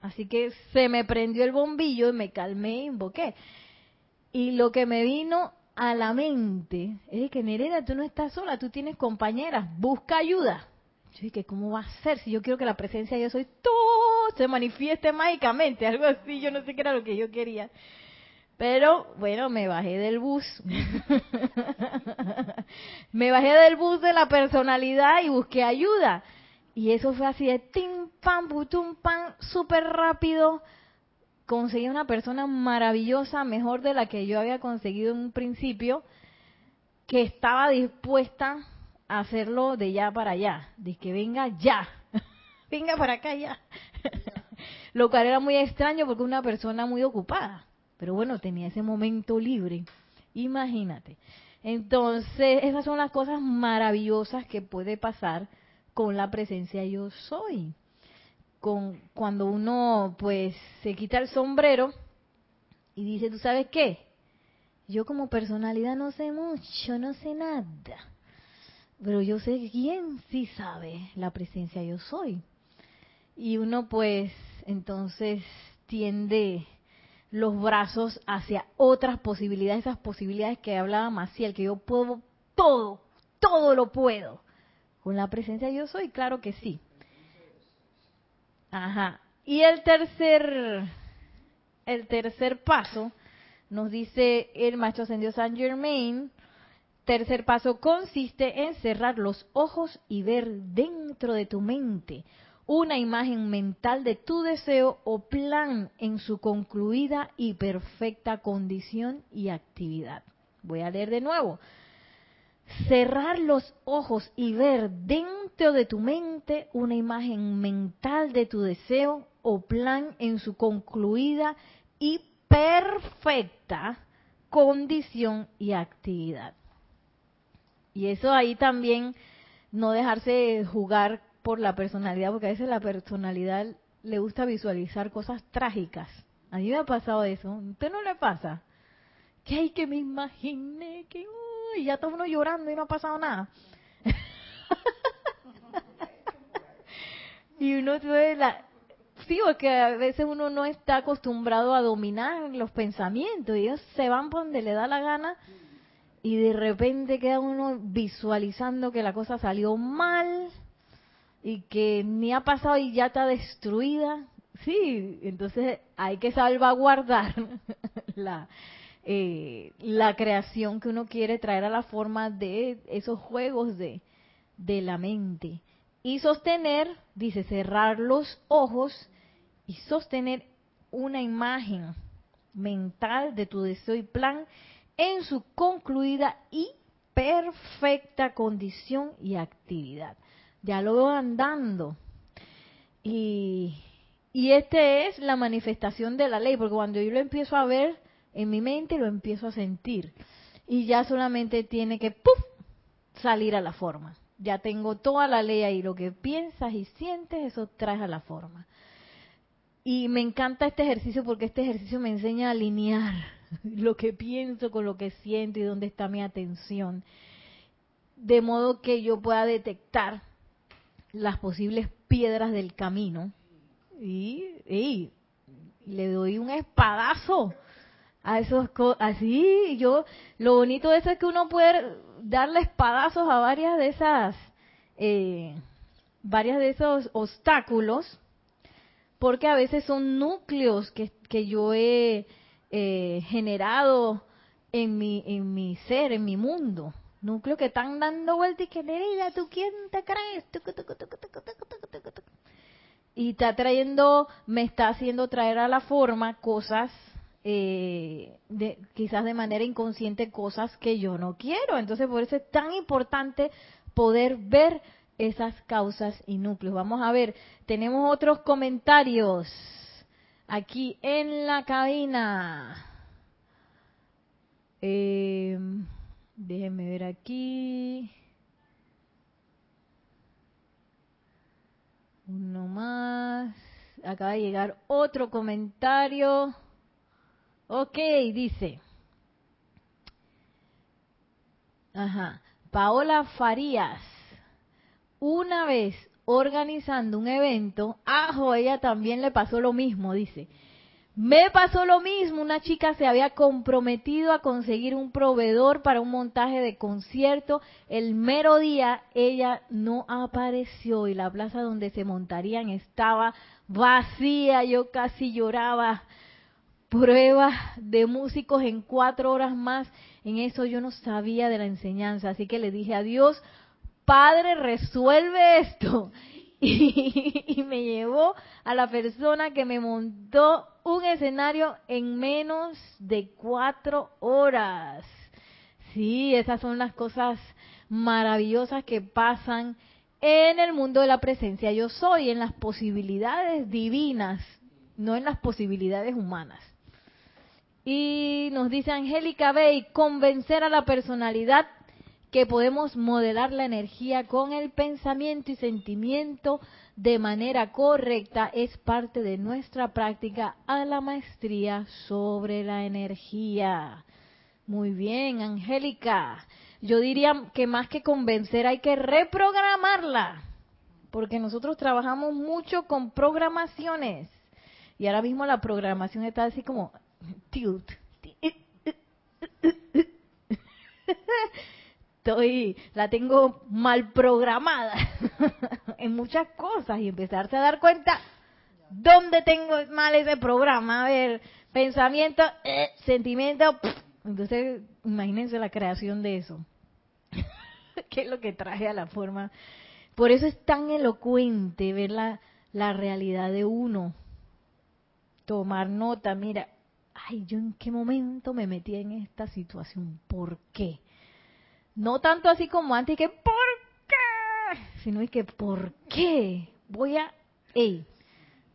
Así que se me prendió el bombillo y me calmé e invoqué. Y lo que me vino a la mente es que Nereda, tú no estás sola, tú tienes compañeras, busca ayuda. Yo dije, ¿cómo va a ser si yo quiero que la presencia de yo se manifieste mágicamente? Algo así, yo no sé qué era lo que yo quería. Pero bueno, me bajé del bus. me bajé del bus de la personalidad y busqué ayuda. Y eso fue así de tim, pam, butum, pam, súper rápido. Conseguí una persona maravillosa, mejor de la que yo había conseguido en un principio, que estaba dispuesta hacerlo de ya para allá, de que venga ya, venga para acá ya. Lo cual era muy extraño porque una persona muy ocupada, pero bueno, tenía ese momento libre, imagínate. Entonces, esas son las cosas maravillosas que puede pasar con la presencia yo soy. Con, cuando uno pues se quita el sombrero y dice, ¿tú sabes qué? Yo como personalidad no sé mucho, no sé nada pero yo sé quién sí sabe la presencia yo soy. Y uno pues entonces tiende los brazos hacia otras posibilidades, esas posibilidades que hablaba Maciel, que yo puedo todo, todo lo puedo. Con la presencia yo soy, claro que sí. Ajá. Y el tercer, el tercer paso nos dice el maestro ascendió San Germain, Tercer paso consiste en cerrar los ojos y ver dentro de tu mente una imagen mental de tu deseo o plan en su concluida y perfecta condición y actividad. Voy a leer de nuevo. Cerrar los ojos y ver dentro de tu mente una imagen mental de tu deseo o plan en su concluida y perfecta condición y actividad. Y eso ahí también, no dejarse jugar por la personalidad, porque a veces la personalidad le gusta visualizar cosas trágicas. A mí me ha pasado eso. ¿A usted no le pasa? Que hay que me imaginé que uy, ya está uno llorando y no ha pasado nada. y uno tiene la... Sí, porque a veces uno no está acostumbrado a dominar los pensamientos y ellos se van por donde le da la gana y de repente queda uno visualizando que la cosa salió mal y que ni ha pasado y ya está destruida. Sí, entonces hay que salvaguardar la, eh, la creación que uno quiere traer a la forma de esos juegos de, de la mente. Y sostener, dice, cerrar los ojos y sostener una imagen mental de tu deseo y plan en su concluida y perfecta condición y actividad. Ya lo veo andando. Y, y esta es la manifestación de la ley, porque cuando yo lo empiezo a ver en mi mente, lo empiezo a sentir. Y ya solamente tiene que ¡puf! salir a la forma. Ya tengo toda la ley ahí, lo que piensas y sientes, eso trae a la forma. Y me encanta este ejercicio porque este ejercicio me enseña a alinear lo que pienso con lo que siento y dónde está mi atención. De modo que yo pueda detectar las posibles piedras del camino y, le doy un espadazo a esos así yo lo bonito de eso es que uno puede darle espadazos a varias de esas eh, varias de esos obstáculos porque a veces son núcleos que, que yo he eh, generado en mi en mi ser en mi mundo núcleos que están dando vueltas y que Nerida, ¿tú quién te crees? Y está trayendo, me está haciendo traer a la forma cosas, eh, quizás de manera inconsciente, cosas que yo no quiero. Entonces, por eso es tan importante poder ver esas causas y núcleos. Vamos a ver, tenemos otros comentarios aquí en la cabina. Eh, Déjenme ver aquí. Uno más. Acaba de llegar otro comentario. Ok, dice. Ajá. Paola Farías. Una vez organizando un evento, ajo, ella también le pasó lo mismo, dice. Me pasó lo mismo, una chica se había comprometido a conseguir un proveedor para un montaje de concierto. El mero día ella no apareció y la plaza donde se montarían estaba vacía. Yo casi lloraba. Pruebas de músicos en cuatro horas más. En eso yo no sabía de la enseñanza, así que le dije a Dios, Padre, resuelve esto. y, me llevó a la persona que me montó un escenario en menos de cuatro horas. Sí, esas son las cosas maravillosas que pasan en el mundo de la presencia. Yo soy en las posibilidades divinas, no en las posibilidades humanas. Y nos dice Angélica Bey, convencer a la personalidad que podemos modelar la energía con el pensamiento y sentimiento de manera correcta es parte de nuestra práctica a la maestría sobre la energía. Muy bien, Angélica. Yo diría que más que convencer hay que reprogramarla, porque nosotros trabajamos mucho con programaciones y ahora mismo la programación está así como tilt estoy, la tengo mal programada en muchas cosas y empezarse a dar cuenta dónde tengo mal ese programa. A ver, pensamiento, eh, sentimiento, entonces imagínense la creación de eso. ¿Qué es lo que traje a la forma? Por eso es tan elocuente ver la, la realidad de uno. Tomar nota, mira, ay, yo en qué momento me metí en esta situación, ¿por qué? No tanto así como antes, que ¿por qué? Sino que ¿por qué? Voy a,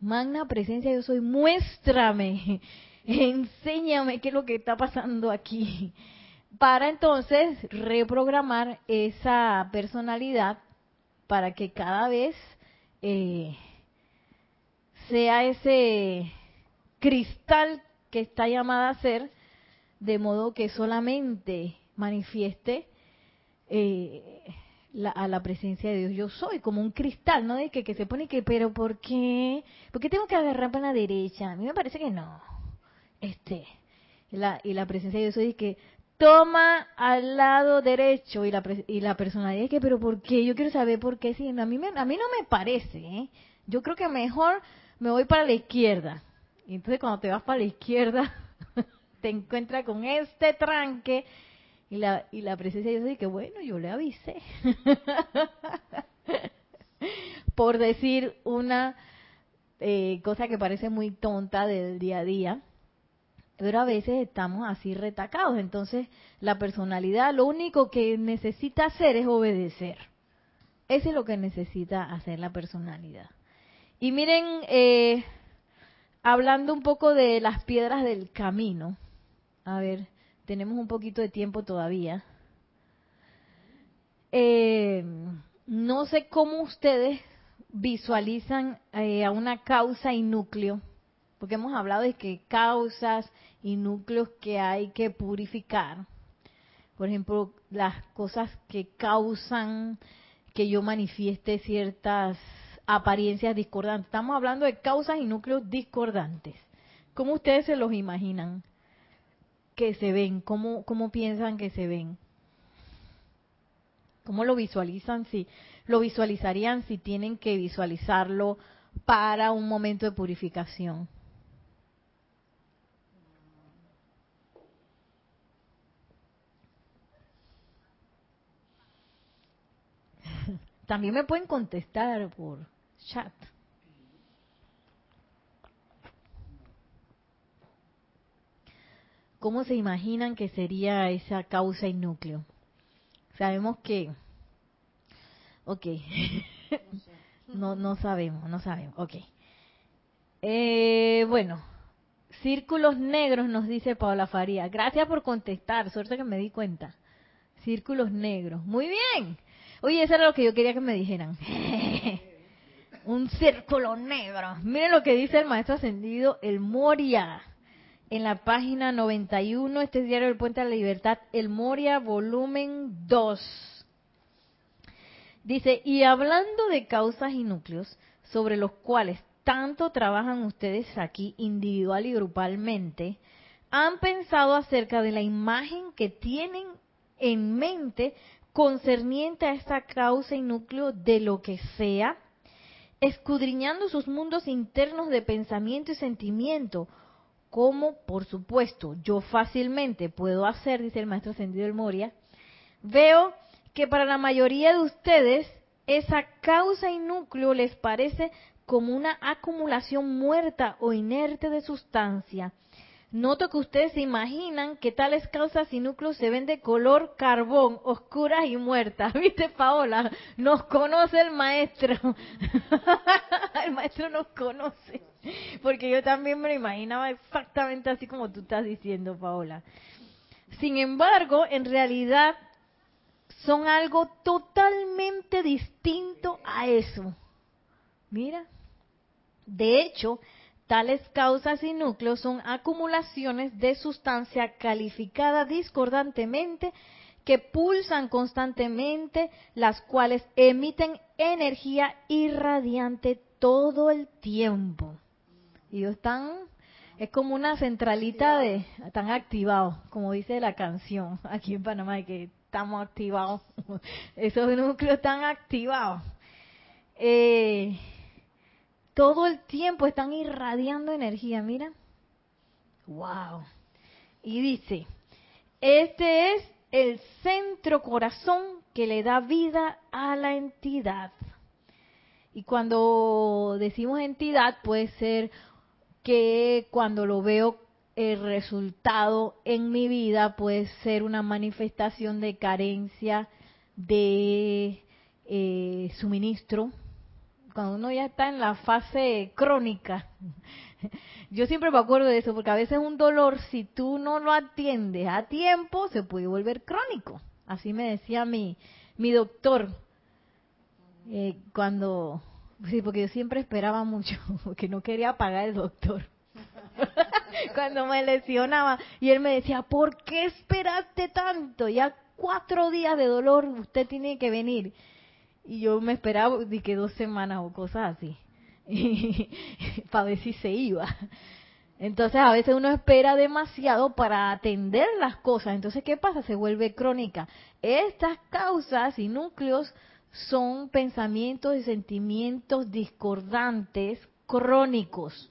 magna presencia, yo soy, muéstrame, enséñame qué es lo que está pasando aquí. Para entonces reprogramar esa personalidad para que cada vez eh, sea ese cristal que está llamada a ser, de modo que solamente manifieste eh, a la presencia de Dios. Yo soy como un cristal, ¿no? De que, que se pone que, pero ¿por qué? ¿Por qué tengo que agarrar para la derecha? A mí me parece que no. Este, la, y la presencia de Dios es que toma al lado derecho y la, y la personalidad es que, pero ¿por qué? Yo quiero saber por qué. Sí, a mí, a mí no me parece. ¿eh? Yo creo que mejor me voy para la izquierda. Y entonces cuando te vas para la izquierda, te encuentras con este tranque y la, y la presencia Dios dice que bueno, yo le avisé. Por decir una eh, cosa que parece muy tonta del día a día, pero a veces estamos así retacados. Entonces, la personalidad lo único que necesita hacer es obedecer. Eso es lo que necesita hacer la personalidad. Y miren, eh, hablando un poco de las piedras del camino, a ver, tenemos un poquito de tiempo todavía. Eh, no sé cómo ustedes visualizan eh, a una causa y núcleo porque hemos hablado de que causas y núcleos que hay que purificar. Por ejemplo, las cosas que causan que yo manifieste ciertas apariencias discordantes. Estamos hablando de causas y núcleos discordantes. ¿Cómo ustedes se los imaginan que se ven? ¿Cómo, cómo piensan que se ven? ¿Cómo lo visualizan? Si lo visualizarían si tienen que visualizarlo para un momento de purificación. También me pueden contestar por chat. ¿Cómo se imaginan que sería esa causa y núcleo? Sabemos que... Ok. no, no sabemos, no sabemos. Ok. Eh, bueno, círculos negros nos dice Paola Faría. Gracias por contestar, suerte que me di cuenta. Círculos negros. Muy bien. Oye, eso era lo que yo quería que me dijeran. Un círculo negro. Miren lo que dice el maestro ascendido, el Moria en la página 91, este es Diario del Puente de la Libertad, el Moria, volumen 2. Dice, y hablando de causas y núcleos sobre los cuales tanto trabajan ustedes aquí individual y grupalmente, ¿han pensado acerca de la imagen que tienen en mente concerniente a esta causa y núcleo de lo que sea? Escudriñando sus mundos internos de pensamiento y sentimiento, como por supuesto yo fácilmente puedo hacer, dice el maestro ascendido del Moria, veo que para la mayoría de ustedes esa causa y núcleo les parece como una acumulación muerta o inerte de sustancia. Noto que ustedes se imaginan que tales causas y núcleos se ven de color carbón, oscuras y muertas. ¿Viste, Paola? Nos conoce el maestro. el maestro nos conoce. Porque yo también me lo imaginaba exactamente así como tú estás diciendo, Paola. Sin embargo, en realidad son algo totalmente distinto a eso. Mira. De hecho, tales causas y núcleos son acumulaciones de sustancia calificada discordantemente que pulsan constantemente, las cuales emiten energía irradiante todo el tiempo. Y están, es como una centralita de, están activados, como dice la canción aquí en Panamá, que estamos activados, esos núcleos están activados. Eh, todo el tiempo están irradiando energía, mira. Wow. Y dice, este es el centro corazón que le da vida a la entidad. Y cuando decimos entidad puede ser que cuando lo veo el resultado en mi vida puede ser una manifestación de carencia de eh, suministro. Cuando uno ya está en la fase crónica, yo siempre me acuerdo de eso, porque a veces un dolor, si tú no lo atiendes a tiempo, se puede volver crónico. Así me decía mi, mi doctor, eh, cuando Sí, porque yo siempre esperaba mucho, porque no quería pagar el doctor. Cuando me lesionaba. Y él me decía, ¿por qué esperaste tanto? Ya cuatro días de dolor, usted tiene que venir. Y yo me esperaba de que dos semanas o cosas así. para ver si se iba. Entonces a veces uno espera demasiado para atender las cosas. Entonces, ¿qué pasa? Se vuelve crónica. Estas causas y núcleos son pensamientos y sentimientos discordantes, crónicos,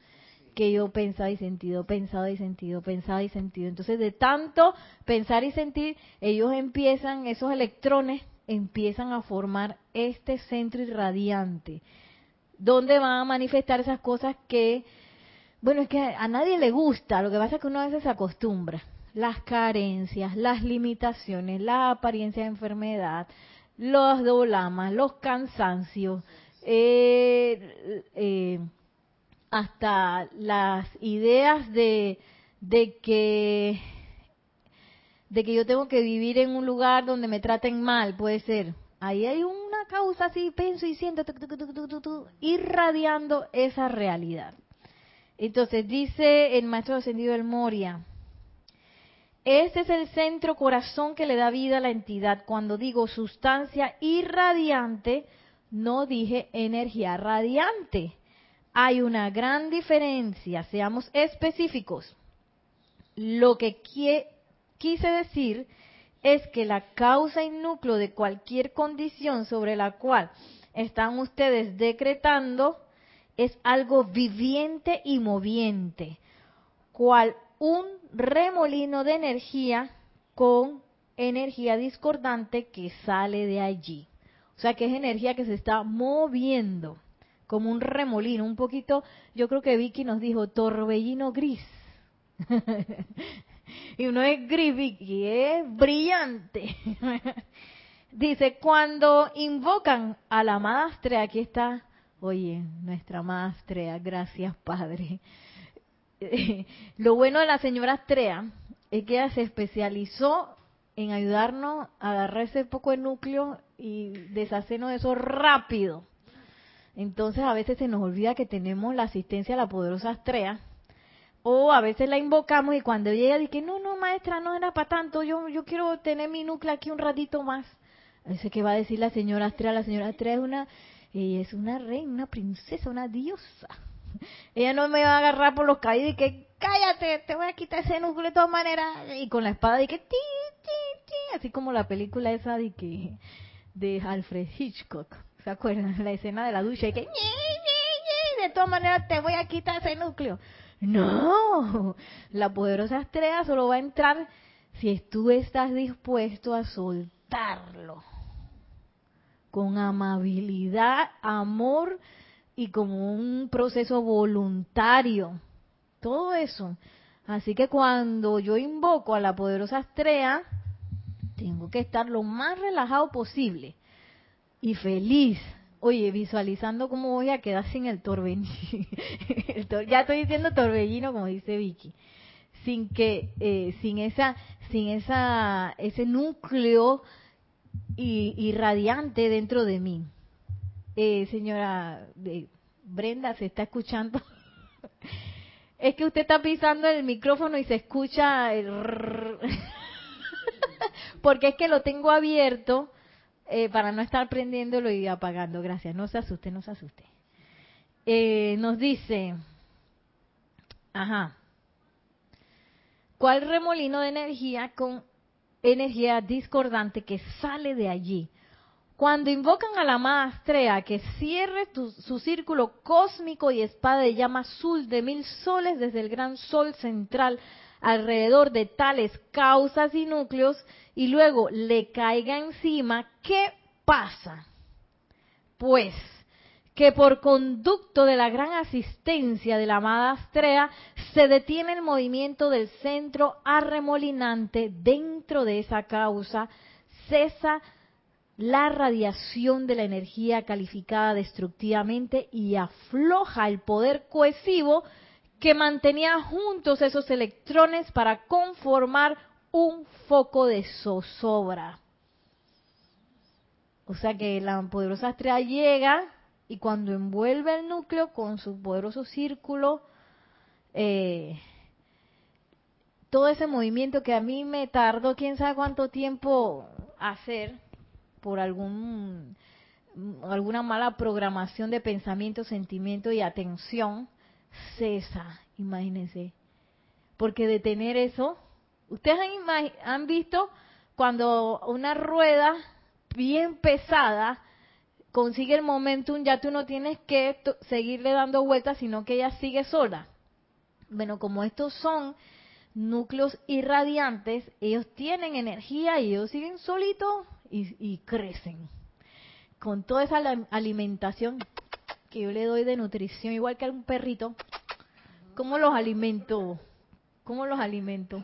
que yo pensaba y sentido, pensado y sentido, pensado y sentido. Entonces, de tanto pensar y sentir, ellos empiezan, esos electrones empiezan a formar este centro irradiante, donde van a manifestar esas cosas que, bueno, es que a nadie le gusta, lo que pasa es que uno a veces se acostumbra. Las carencias, las limitaciones, la apariencia de enfermedad, los doblamas, los cansancios, eh, eh, hasta las ideas de, de que de que yo tengo que vivir en un lugar donde me traten mal, puede ser. Ahí hay una causa así, pienso y siento, irradiando esa realidad. Entonces dice el maestro ascendido del Moria, este es el centro corazón que le da vida a la entidad. Cuando digo sustancia irradiante, no dije energía radiante. Hay una gran diferencia, seamos específicos. Lo que quise decir es que la causa y núcleo de cualquier condición sobre la cual están ustedes decretando es algo viviente y moviente, cual un remolino de energía con energía discordante que sale de allí. O sea que es energía que se está moviendo, como un remolino, un poquito, yo creo que Vicky nos dijo, torbellino gris. y no es gris, Vicky, es brillante. Dice, cuando invocan a la madre, aquí está, oye, nuestra madre, gracias Padre lo bueno de la señora Astrea es que ella se especializó en ayudarnos a agarrar ese poco de núcleo y deshacernos de eso rápido. Entonces a veces se nos olvida que tenemos la asistencia de la poderosa Astrea o a veces la invocamos y cuando ella dice, no, no, maestra, no era para tanto, yo, yo quiero tener mi núcleo aquí un ratito más. Ese que va a decir la señora Astrea, la señora Astrea es una, ella es una reina, una princesa, una diosa. Ella no me va a agarrar por los caídos y que cállate, te voy a quitar ese núcleo de todas maneras. Y con la espada y que ti, ti, ti, así como la película esa de que de Alfred Hitchcock. ¿Se acuerdan? La escena de la ducha y que de todas maneras te voy a quitar ese núcleo. No, la poderosa estrella solo va a entrar si tú estás dispuesto a soltarlo con amabilidad, amor y como un proceso voluntario. Todo eso. Así que cuando yo invoco a la poderosa estrella, tengo que estar lo más relajado posible y feliz. Oye, visualizando cómo voy a quedar sin el torbellino. ya estoy diciendo torbellino, como dice Vicky. Sin que, eh, sin esa, sin esa, ese núcleo irradiante dentro de mí. Eh, señora Brenda, ¿se está escuchando? es que usted está pisando el micrófono y se escucha el... Porque es que lo tengo abierto eh, para no estar prendiéndolo y apagando. Gracias, no se asuste, no se asuste. Eh, nos dice, ajá, ¿cuál remolino de energía con energía discordante que sale de allí? Cuando invocan a la maestrea que cierre su círculo cósmico y espada de llama azul de mil soles desde el gran sol central alrededor de tales causas y núcleos y luego le caiga encima, ¿qué pasa? Pues que por conducto de la gran asistencia de la amada Astrea se detiene el movimiento del centro arremolinante dentro de esa causa, cesa la radiación de la energía calificada destructivamente y afloja el poder cohesivo que mantenía juntos esos electrones para conformar un foco de zozobra. O sea que la poderosa estrella llega y cuando envuelve el núcleo con su poderoso círculo, eh, todo ese movimiento que a mí me tardó quién sabe cuánto tiempo hacer, por algún alguna mala programación de pensamiento, sentimiento y atención, cesa, imagínense. Porque detener eso, ustedes han, han visto cuando una rueda bien pesada consigue el momentum, ya tú no tienes que seguirle dando vueltas, sino que ella sigue sola. Bueno, como estos son núcleos irradiantes, ellos tienen energía y ellos siguen solitos y, crecen. Con toda esa alimentación que yo le doy de nutrición, igual que a un perrito, ¿cómo los alimento? ¿Cómo los alimento?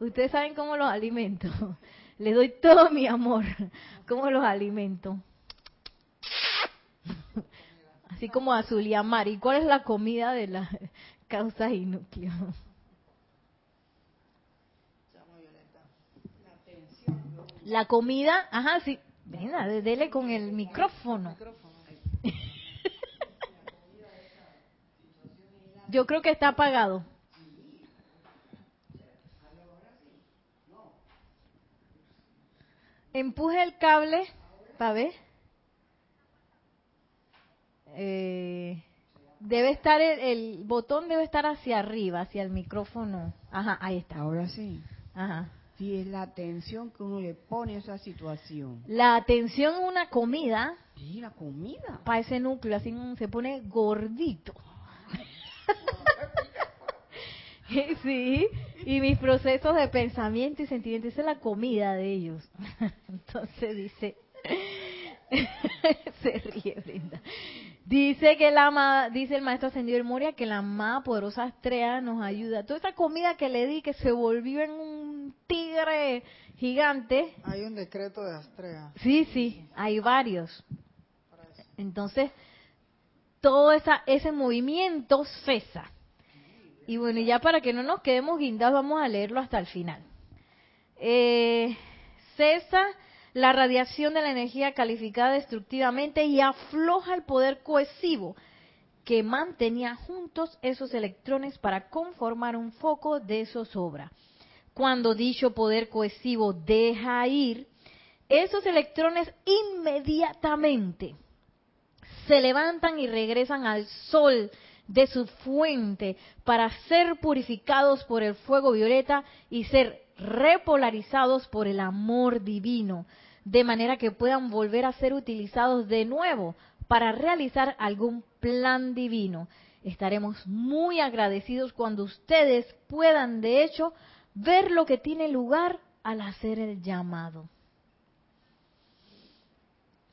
Ustedes saben cómo los alimento. Les doy todo mi amor. ¿Cómo los alimento? Así como a Zuliamar. ¿Y cuál es la comida de las causas y núcleos? La comida, ajá, sí. Venga, dele con el micrófono. Yo creo que está apagado. Empuje el cable para ver. Eh, debe estar el, el botón debe estar hacia arriba, hacia el micrófono. Ajá, ahí está. Ahora sí. Ajá. Sí, es la atención que uno le pone a esa situación. La atención en una comida Sí, la comida. para ese núcleo, así se pone gordito. sí, y mis procesos de pensamiento y sentimiento, esa es la comida de ellos. Entonces dice, se ríe Brenda. Dice que la amada, dice el maestro ascendido Moria que la amada poderosa estrella nos ayuda. Toda esa comida que le di que se volvió en un tigre gigante. Hay un decreto de Astrea. Sí, sí, hay varios. Entonces, todo ese movimiento cesa. Y bueno, ya para que no nos quedemos guindados, vamos a leerlo hasta el final. Eh, cesa la radiación de la energía calificada destructivamente y afloja el poder cohesivo que mantenía juntos esos electrones para conformar un foco de zozobra. Cuando dicho poder cohesivo deja ir, esos electrones inmediatamente se levantan y regresan al sol de su fuente para ser purificados por el fuego violeta y ser repolarizados por el amor divino, de manera que puedan volver a ser utilizados de nuevo para realizar algún plan divino. Estaremos muy agradecidos cuando ustedes puedan, de hecho, ver lo que tiene lugar al hacer el llamado.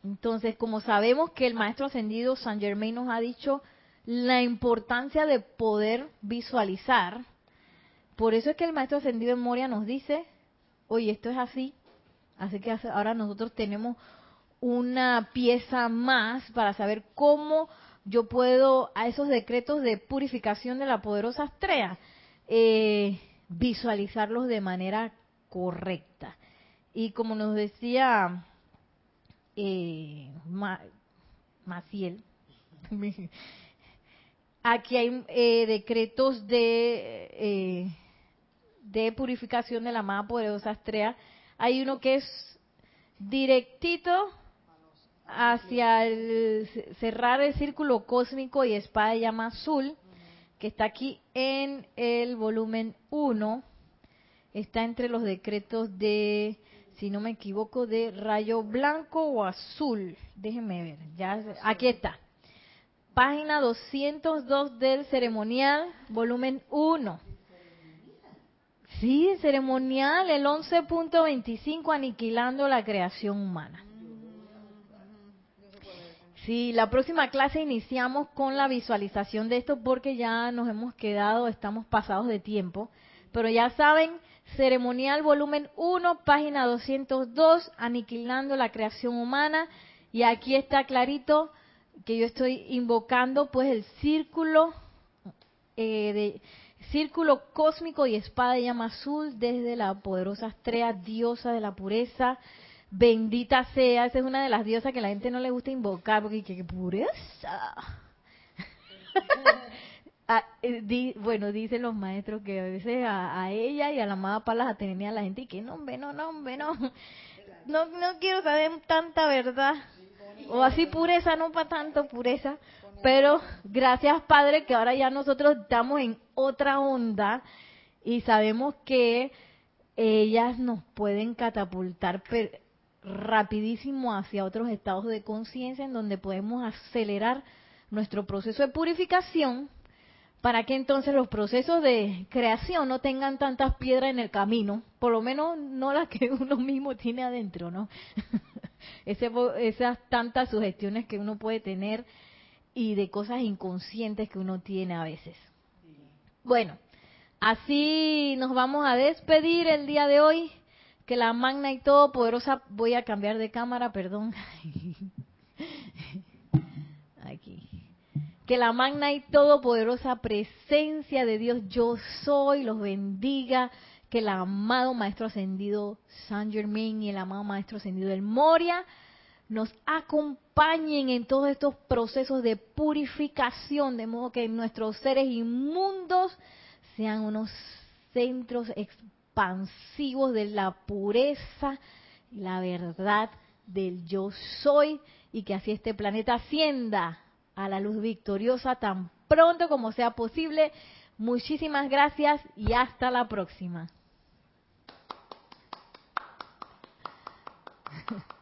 Entonces, como sabemos que el maestro ascendido San Germain nos ha dicho la importancia de poder visualizar, por eso es que el maestro ascendido en Moria nos dice, oye, esto es así, así que ahora nosotros tenemos una pieza más para saber cómo yo puedo a esos decretos de purificación de la poderosa estrella eh, visualizarlos de manera correcta. Y como nos decía eh, Maciel, aquí hay eh, decretos de, eh, de purificación de la amada poderosa estrella. Hay uno que es directito hacia cerrar el círculo cósmico y espada de llama azul, que está aquí en el volumen 1, está entre los decretos de, si no me equivoco, de rayo blanco o azul. Déjenme ver, ya aquí está. Página 202 del ceremonial, volumen 1. Sí, ceremonial, el 11.25, aniquilando la creación humana. Sí, la próxima clase iniciamos con la visualización de esto porque ya nos hemos quedado, estamos pasados de tiempo. Pero ya saben, ceremonial volumen 1, página 202, aniquilando la creación humana. Y aquí está clarito que yo estoy invocando pues el círculo eh, de círculo cósmico y espada de llama azul desde la poderosa estrella diosa de la pureza bendita sea, esa es una de las diosas que la gente no le gusta invocar, porque qué pureza. Ah, eh, di, bueno, dicen los maestros que a veces a, ella y a la amada Palas atenía a la gente y que no, hombre, no, no, hombre, no, no, no quiero saber tanta verdad. O así pureza, no para tanto pureza. Pero gracias Padre que ahora ya nosotros estamos en otra onda y sabemos que ellas nos pueden catapultar rapidísimo hacia otros estados de conciencia en donde podemos acelerar nuestro proceso de purificación para que entonces los procesos de creación no tengan tantas piedras en el camino, por lo menos no las que uno mismo tiene adentro, ¿no? Ese, esas tantas sugestiones que uno puede tener y de cosas inconscientes que uno tiene a veces. Bueno, así nos vamos a despedir el día de hoy que la magna y todopoderosa, voy a cambiar de cámara, perdón. Que la magna y todopoderosa presencia de Dios, yo soy, los bendiga. Que el amado Maestro Ascendido San Germain y el amado Maestro Ascendido del Moria nos acompañen en todos estos procesos de purificación, de modo que nuestros seres inmundos sean unos centros expansivos de la pureza y la verdad del yo soy y que así este planeta ascienda a la luz victoriosa tan pronto como sea posible. Muchísimas gracias y hasta la próxima.